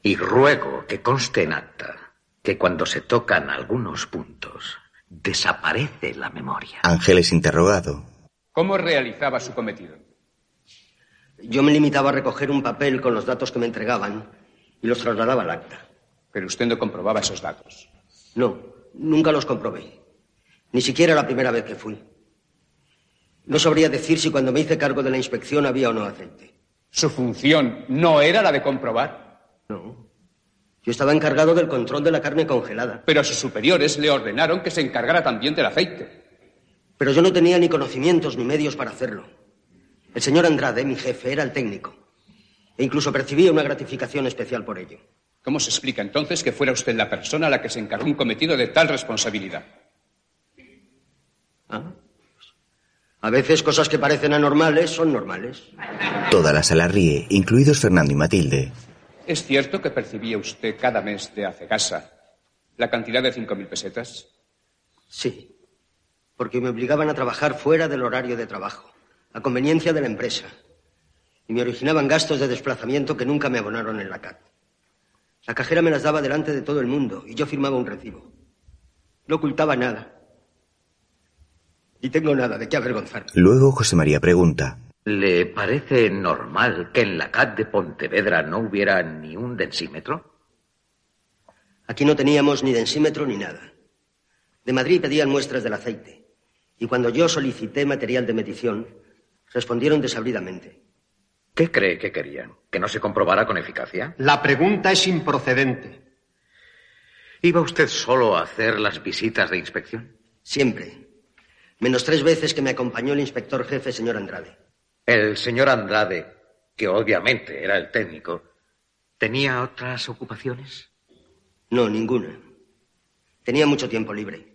Y ruego que conste en acta que cuando se tocan algunos puntos, desaparece la memoria. Ángel es interrogado. ¿Cómo realizaba su cometido? Yo me limitaba a recoger un papel con los datos que me entregaban y los trasladaba al acta. Pero usted no comprobaba esos datos. No, nunca los comprobé. Ni siquiera la primera vez que fui. No sabría decir si cuando me hice cargo de la inspección había o no aceite. ¿Su función no era la de comprobar? No. Yo estaba encargado del control de la carne congelada. Pero sus superiores le ordenaron que se encargara también del aceite. Pero yo no tenía ni conocimientos ni medios para hacerlo. El señor Andrade, mi jefe, era el técnico. E incluso percibía una gratificación especial por ello. ¿Cómo se explica entonces que fuera usted la persona a la que se encargó un cometido de tal responsabilidad? ¿Ah? A veces cosas que parecen anormales son normales. Toda la sala ríe, incluidos Fernando y Matilde. ¿Es cierto que percibía usted cada mes de Acegasa la cantidad de cinco mil pesetas? Sí, porque me obligaban a trabajar fuera del horario de trabajo, a conveniencia de la empresa, y me originaban gastos de desplazamiento que nunca me abonaron en la CAT. La cajera me las daba delante de todo el mundo y yo firmaba un recibo. No ocultaba nada. Y tengo nada de qué avergonzar. Luego José María pregunta. ¿Le parece normal que en la CAT de Pontevedra no hubiera ni un densímetro? Aquí no teníamos ni densímetro ni nada. De Madrid pedían muestras del aceite. Y cuando yo solicité material de medición, respondieron desabridamente. ¿Qué cree que querían? ¿Que no se comprobara con eficacia? La pregunta es improcedente. ¿Iba usted solo a hacer las visitas de inspección? Siempre. Menos tres veces que me acompañó el inspector jefe, señor Andrade. El señor Andrade, que obviamente era el técnico, ¿tenía otras ocupaciones? No, ninguna. Tenía mucho tiempo libre.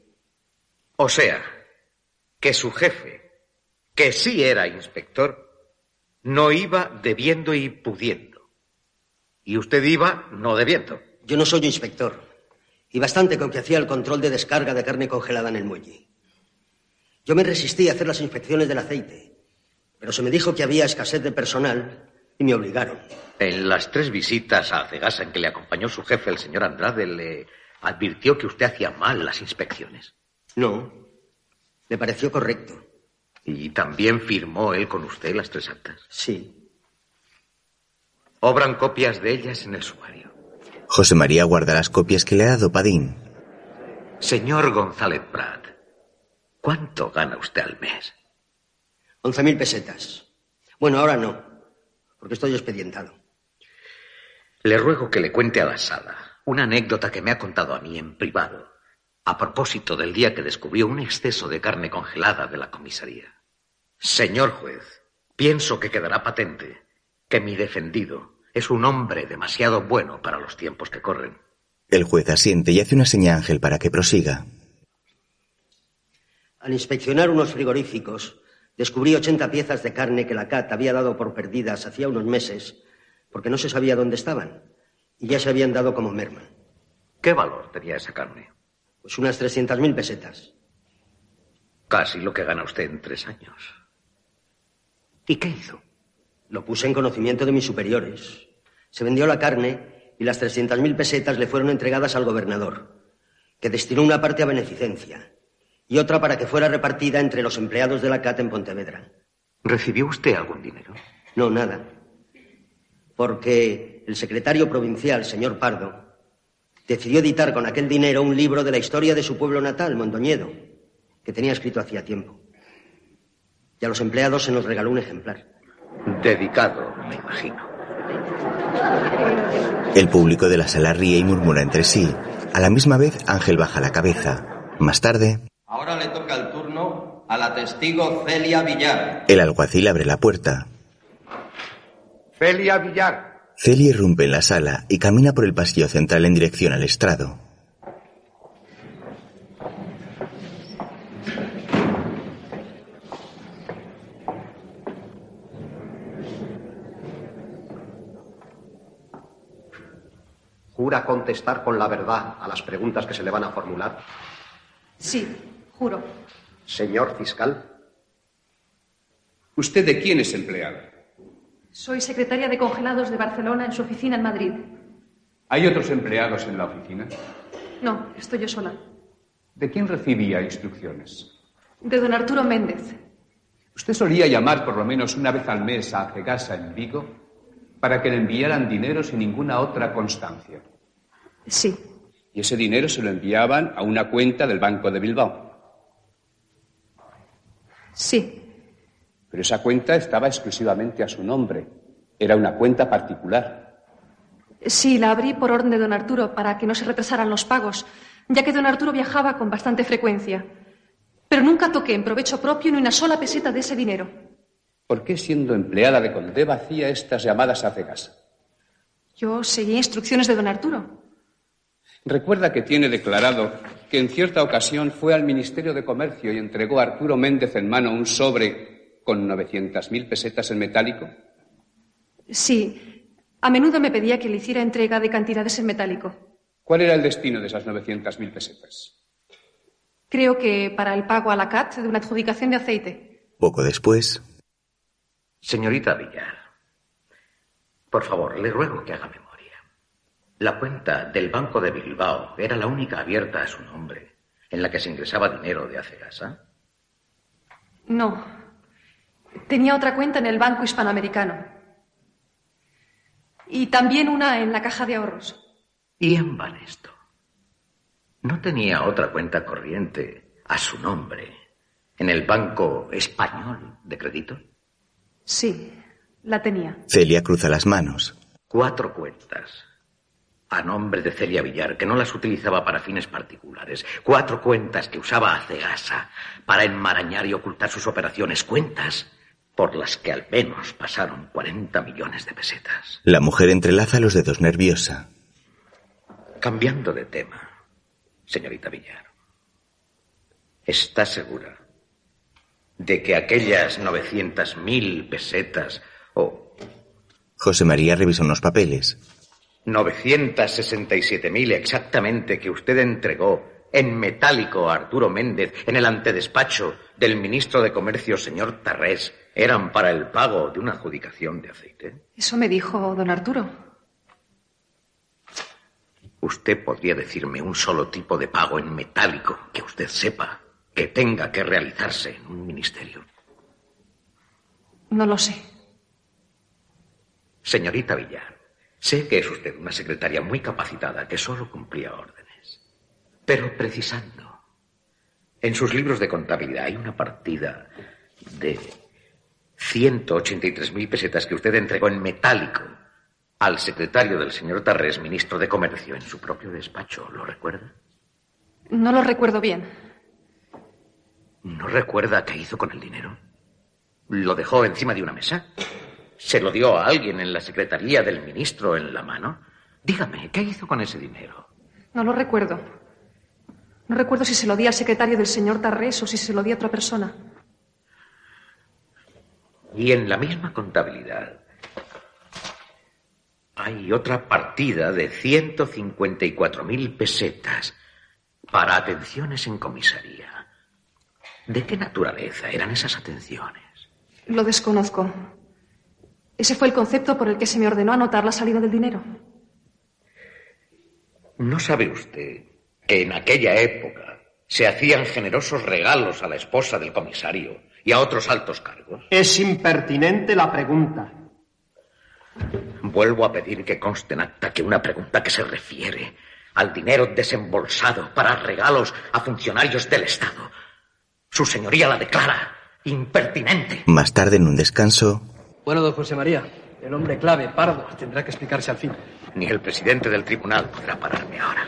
O sea, que su jefe, que sí era inspector, no iba debiendo y pudiendo. Y usted iba no debiendo. Yo no soy inspector. Y bastante con que hacía el control de descarga de carne congelada en el muelle. Yo me resistí a hacer las inspecciones del aceite, pero se me dijo que había escasez de personal y me obligaron. En las tres visitas a Cegasa en que le acompañó su jefe, el señor Andrade, le advirtió que usted hacía mal las inspecciones. No, me pareció correcto. ¿Y también firmó él con usted las tres actas? Sí. Obran copias de ellas en el sumario. José María guarda las copias que le ha dado Padín. Señor González Prat, ¿cuánto gana usted al mes? Once mil pesetas. Bueno, ahora no, porque estoy expedientado. Le ruego que le cuente a la sala una anécdota que me ha contado a mí en privado, a propósito del día que descubrió un exceso de carne congelada de la comisaría. Señor juez, pienso que quedará patente que mi defendido es un hombre demasiado bueno para los tiempos que corren. El juez asiente y hace una seña a Ángel para que prosiga. Al inspeccionar unos frigoríficos, descubrí 80 piezas de carne que la CAT había dado por perdidas hacía unos meses, porque no se sabía dónde estaban, y ya se habían dado como merma. ¿Qué valor tenía esa carne? Pues unas 300.000 pesetas. Casi lo que gana usted en tres años. ¿Y qué hizo? Lo puse en conocimiento de mis superiores. Se vendió la carne y las 300.000 pesetas le fueron entregadas al gobernador, que destinó una parte a beneficencia y otra para que fuera repartida entre los empleados de la CAT en Pontevedra. ¿Recibió usted algún dinero? No, nada. Porque el secretario provincial, señor Pardo, decidió editar con aquel dinero un libro de la historia de su pueblo natal, Mondoñedo, que tenía escrito hacía tiempo. Y a los empleados se nos regaló un ejemplar. Dedicado, me imagino. El público de la sala ríe y murmura entre sí. A la misma vez, Ángel baja la cabeza. Más tarde, Ahora le toca el turno a la testigo Celia Villar. el alguacil abre la puerta. Celia Villar. Celia irrumpe en la sala y camina por el pasillo central en dirección al estrado. ¿Jura contestar con la verdad a las preguntas que se le van a formular? Sí, juro. Señor fiscal. ¿Usted de quién es empleado? Soy secretaria de congelados de Barcelona en su oficina en Madrid. ¿Hay otros empleados en la oficina? No, estoy yo sola. ¿De quién recibía instrucciones? De don Arturo Méndez. ¿Usted solía llamar por lo menos una vez al mes a Cegasa en Vigo para que le enviaran dinero sin ninguna otra constancia? Sí. Y ese dinero se lo enviaban a una cuenta del Banco de Bilbao. Sí. Pero esa cuenta estaba exclusivamente a su nombre. Era una cuenta particular. Sí, la abrí por orden de don Arturo para que no se retrasaran los pagos, ya que don Arturo viajaba con bastante frecuencia. Pero nunca toqué en provecho propio ni una sola peseta de ese dinero. ¿Por qué siendo empleada de Condeva hacía estas llamadas a Cegasa? Yo seguí instrucciones de don Arturo. Recuerda que tiene declarado que en cierta ocasión fue al Ministerio de Comercio y entregó a Arturo Méndez en mano un sobre con 900.000 pesetas en metálico. Sí. A menudo me pedía que le hiciera entrega de cantidades en metálico. ¿Cuál era el destino de esas 900.000 pesetas? Creo que para el pago a la CAT de una adjudicación de aceite. Poco después, Señorita Villar, por favor, le ruego que haga memoria. La cuenta del Banco de Bilbao era la única abierta a su nombre en la que se ingresaba dinero de Acegasa. No. Tenía otra cuenta en el Banco Hispanoamericano. Y también una en la caja de ahorros. Y en Banesto. ¿No tenía otra cuenta corriente a su nombre en el Banco Español de Crédito? Sí, la tenía. Celia cruza las manos. Cuatro cuentas. A nombre de Celia Villar, que no las utilizaba para fines particulares. Cuatro cuentas que usaba a Cegasa para enmarañar y ocultar sus operaciones. Cuentas por las que al menos pasaron 40 millones de pesetas. La mujer entrelaza los dedos nerviosa. Cambiando de tema, señorita Villar. ¿Está segura de que aquellas 900.000 pesetas o José María revisa unos papeles. 967.000 exactamente que usted entregó en metálico Arturo Méndez en el antedespacho del ministro de Comercio, señor Tarrés, eran para el pago de una adjudicación de aceite? Eso me dijo don Arturo. ¿Usted podría decirme un solo tipo de pago en metálico que usted sepa que tenga que realizarse en un ministerio? No lo sé. Señorita Villar, sé que es usted una secretaria muy capacitada que solo cumplía órdenes. Pero precisando. En sus libros de contabilidad hay una partida de 183.000 pesetas que usted entregó en metálico al secretario del señor Tarrés, ministro de Comercio, en su propio despacho. ¿Lo recuerda? No lo recuerdo bien. ¿No recuerda qué hizo con el dinero? ¿Lo dejó encima de una mesa? ¿Se lo dio a alguien en la secretaría del ministro en la mano? Dígame, ¿qué hizo con ese dinero? No lo recuerdo. No recuerdo si se lo di al secretario del señor Tarrés o si se lo di a otra persona. Y en la misma contabilidad hay otra partida de 154.000 pesetas para atenciones en comisaría. ¿De qué naturaleza eran esas atenciones? Lo desconozco. Ese fue el concepto por el que se me ordenó anotar la salida del dinero. ¿No sabe usted que en aquella época se hacían generosos regalos a la esposa del comisario y a otros altos cargos? Es impertinente la pregunta. Vuelvo a pedir que conste en acta que una pregunta que se refiere al dinero desembolsado para regalos a funcionarios del Estado. Su señoría la declara impertinente. Más tarde, en un descanso, Bueno, don José María, el hombre clave, Pardo, tendrá que explicarse al fin. Ni el presidente del tribunal podrá pararme ahora.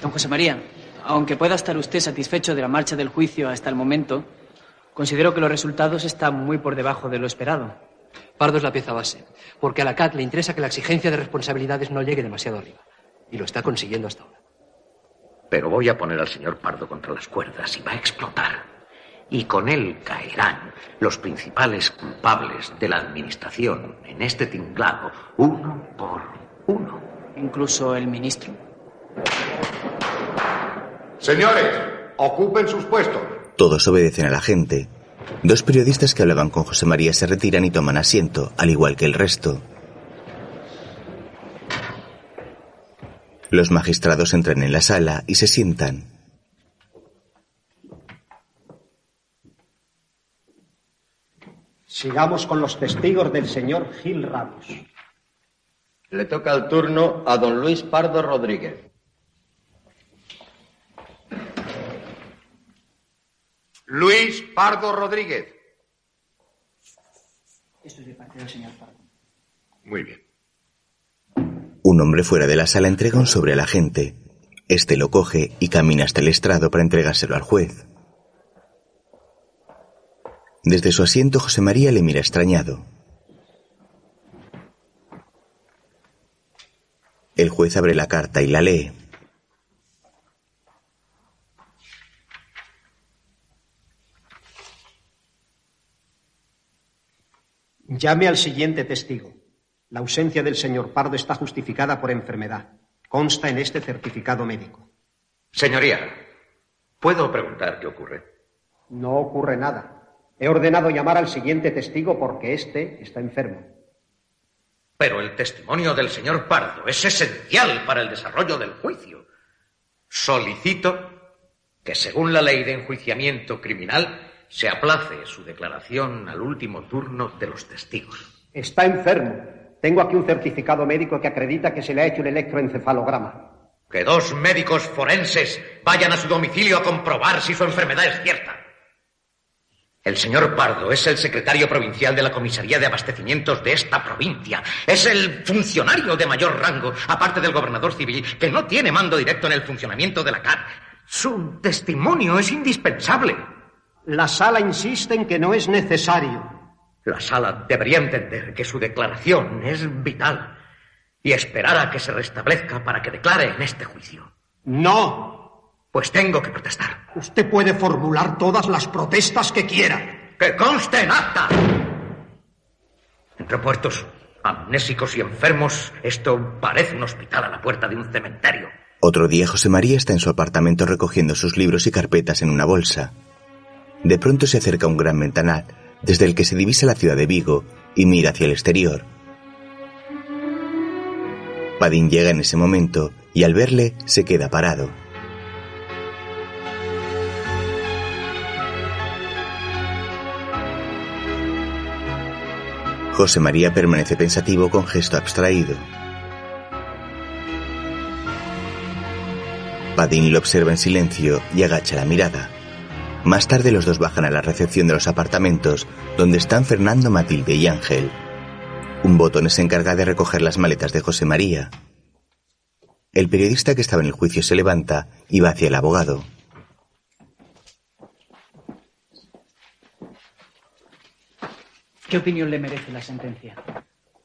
Don José María, aunque pueda estar usted satisfecho de la marcha del juicio hasta el momento, considero que los resultados están muy por debajo de lo esperado. Pardo es la pieza base, porque a la CAT le interesa que la exigencia de responsabilidades no llegue demasiado arriba. Y lo está consiguiendo hasta ahora. Pero voy a poner al señor Pardo contra las cuerdas y va a explotar. Y con él caerán los principales culpables de la administración en este tinglado, uno por uno. Incluso el ministro. Señores, ocupen sus puestos. Todos obedecen a la gente. Dos periodistas que hablaban con José María se retiran y toman asiento, al igual que el resto. Los magistrados entran en la sala y se sientan. Sigamos con los testigos del señor Gil Ramos. Le toca el turno a don Luis Pardo Rodríguez. Luis Pardo Rodríguez. Esto es de parte del señor Pardo. Muy bien. Un hombre fuera de la sala entrega un sobre al agente. Este lo coge y camina hasta el estrado para entregárselo al juez. Desde su asiento José María le mira extrañado. El juez abre la carta y la lee. Llame al siguiente testigo. La ausencia del señor Pardo está justificada por enfermedad. Consta en este certificado médico. Señoría, ¿puedo preguntar qué ocurre? No ocurre nada. He ordenado llamar al siguiente testigo porque éste está enfermo. Pero el testimonio del señor Pardo es esencial para el desarrollo del juicio. Solicito que, según la ley de enjuiciamiento criminal, se aplace su declaración al último turno de los testigos. Está enfermo. Tengo aquí un certificado médico que acredita que se le ha hecho un electroencefalograma. Que dos médicos forenses vayan a su domicilio a comprobar si su enfermedad es cierta. El señor Pardo es el secretario provincial de la Comisaría de Abastecimientos de esta provincia. Es el funcionario de mayor rango, aparte del gobernador civil, que no tiene mando directo en el funcionamiento de la CAR. Su testimonio es indispensable. La sala insiste en que no es necesario. La sala debería entender que su declaración es vital y esperar a que se restablezca para que declare en este juicio. No. Pues tengo que protestar. Usted puede formular todas las protestas que quiera. ¡Que conste en acta! Entre puertos amnésicos y enfermos, esto parece un hospital a la puerta de un cementerio. Otro día José María está en su apartamento recogiendo sus libros y carpetas en una bolsa. De pronto se acerca un gran ventanal, desde el que se divisa la ciudad de Vigo, y mira hacia el exterior. Padín llega en ese momento y al verle se queda parado. José María permanece pensativo con gesto abstraído. Padín lo observa en silencio y agacha la mirada. Más tarde los dos bajan a la recepción de los apartamentos donde están Fernando, Matilde y Ángel. Un botón se encarga de recoger las maletas de José María. El periodista que estaba en el juicio se levanta y va hacia el abogado. ¿Qué opinión le merece la sentencia?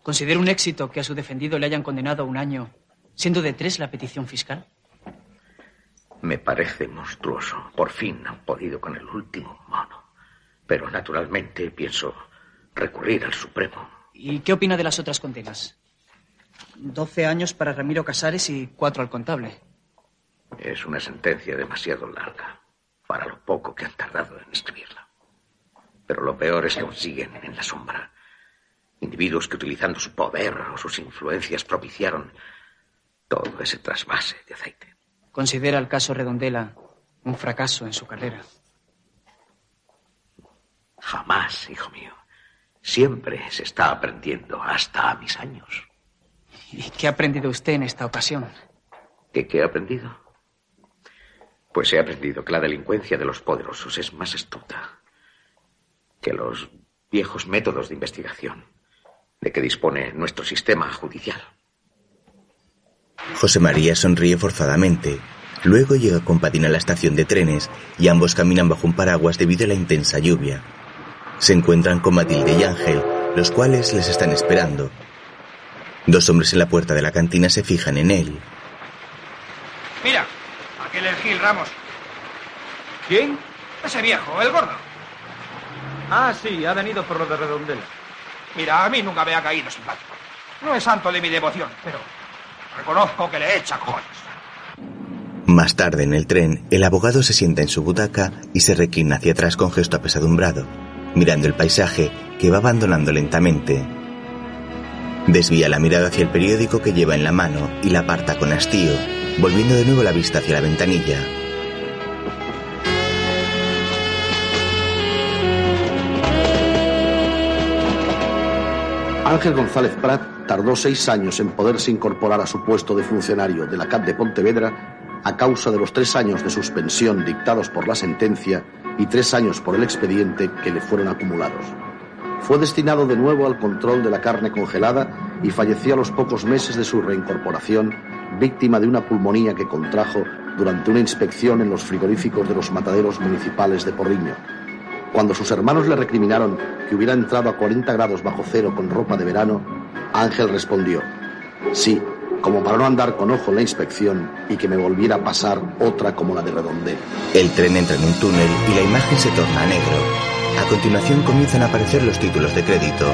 ¿Considera un éxito que a su defendido le hayan condenado a un año, siendo de tres la petición fiscal? Me parece monstruoso. Por fin han podido con el último mono. Pero naturalmente pienso recurrir al Supremo. ¿Y qué opina de las otras condenas? Doce años para Ramiro Casares y cuatro al contable. Es una sentencia demasiado larga para lo poco que han tardado en escribirla. Pero lo peor es que aún siguen en la sombra. Individuos que utilizando su poder o sus influencias propiciaron todo ese trasvase de aceite. Considera el caso Redondela un fracaso en su carrera. Jamás, hijo mío. Siempre se está aprendiendo, hasta a mis años. ¿Y qué ha aprendido usted en esta ocasión? ¿Qué, qué he aprendido? Pues he aprendido que la delincuencia de los poderosos es más astuta que los viejos métodos de investigación de que dispone nuestro sistema judicial. José María sonríe forzadamente. Luego llega con Padín a la estación de trenes y ambos caminan bajo un paraguas debido a la intensa lluvia. Se encuentran con Matilde y Ángel, los cuales les están esperando. Dos hombres en la puerta de la cantina se fijan en él. Mira, aquel es Gil Ramos. ¿Quién? Ese viejo, el gordo. Ah, sí, ha venido por lo de Redondela. Mira, a mí nunca me ha caído simpático. No es santo de mi devoción, pero reconozco que le echa cojones. Más tarde en el tren, el abogado se sienta en su butaca y se reclina hacia atrás con gesto apesadumbrado, mirando el paisaje que va abandonando lentamente. Desvía la mirada hacia el periódico que lleva en la mano y la aparta con hastío, volviendo de nuevo la vista hacia la ventanilla. Ángel González Prat tardó seis años en poderse incorporar a su puesto de funcionario de la CAT de Pontevedra a causa de los tres años de suspensión dictados por la sentencia y tres años por el expediente que le fueron acumulados. Fue destinado de nuevo al control de la carne congelada y falleció a los pocos meses de su reincorporación, víctima de una pulmonía que contrajo durante una inspección en los frigoríficos de los mataderos municipales de Porriño. Cuando sus hermanos le recriminaron que hubiera entrado a 40 grados bajo cero con ropa de verano, Ángel respondió, sí, como para no andar con ojo en la inspección y que me volviera a pasar otra como la de Redondel. El tren entra en un túnel y la imagen se torna negro. A continuación comienzan a aparecer los títulos de crédito.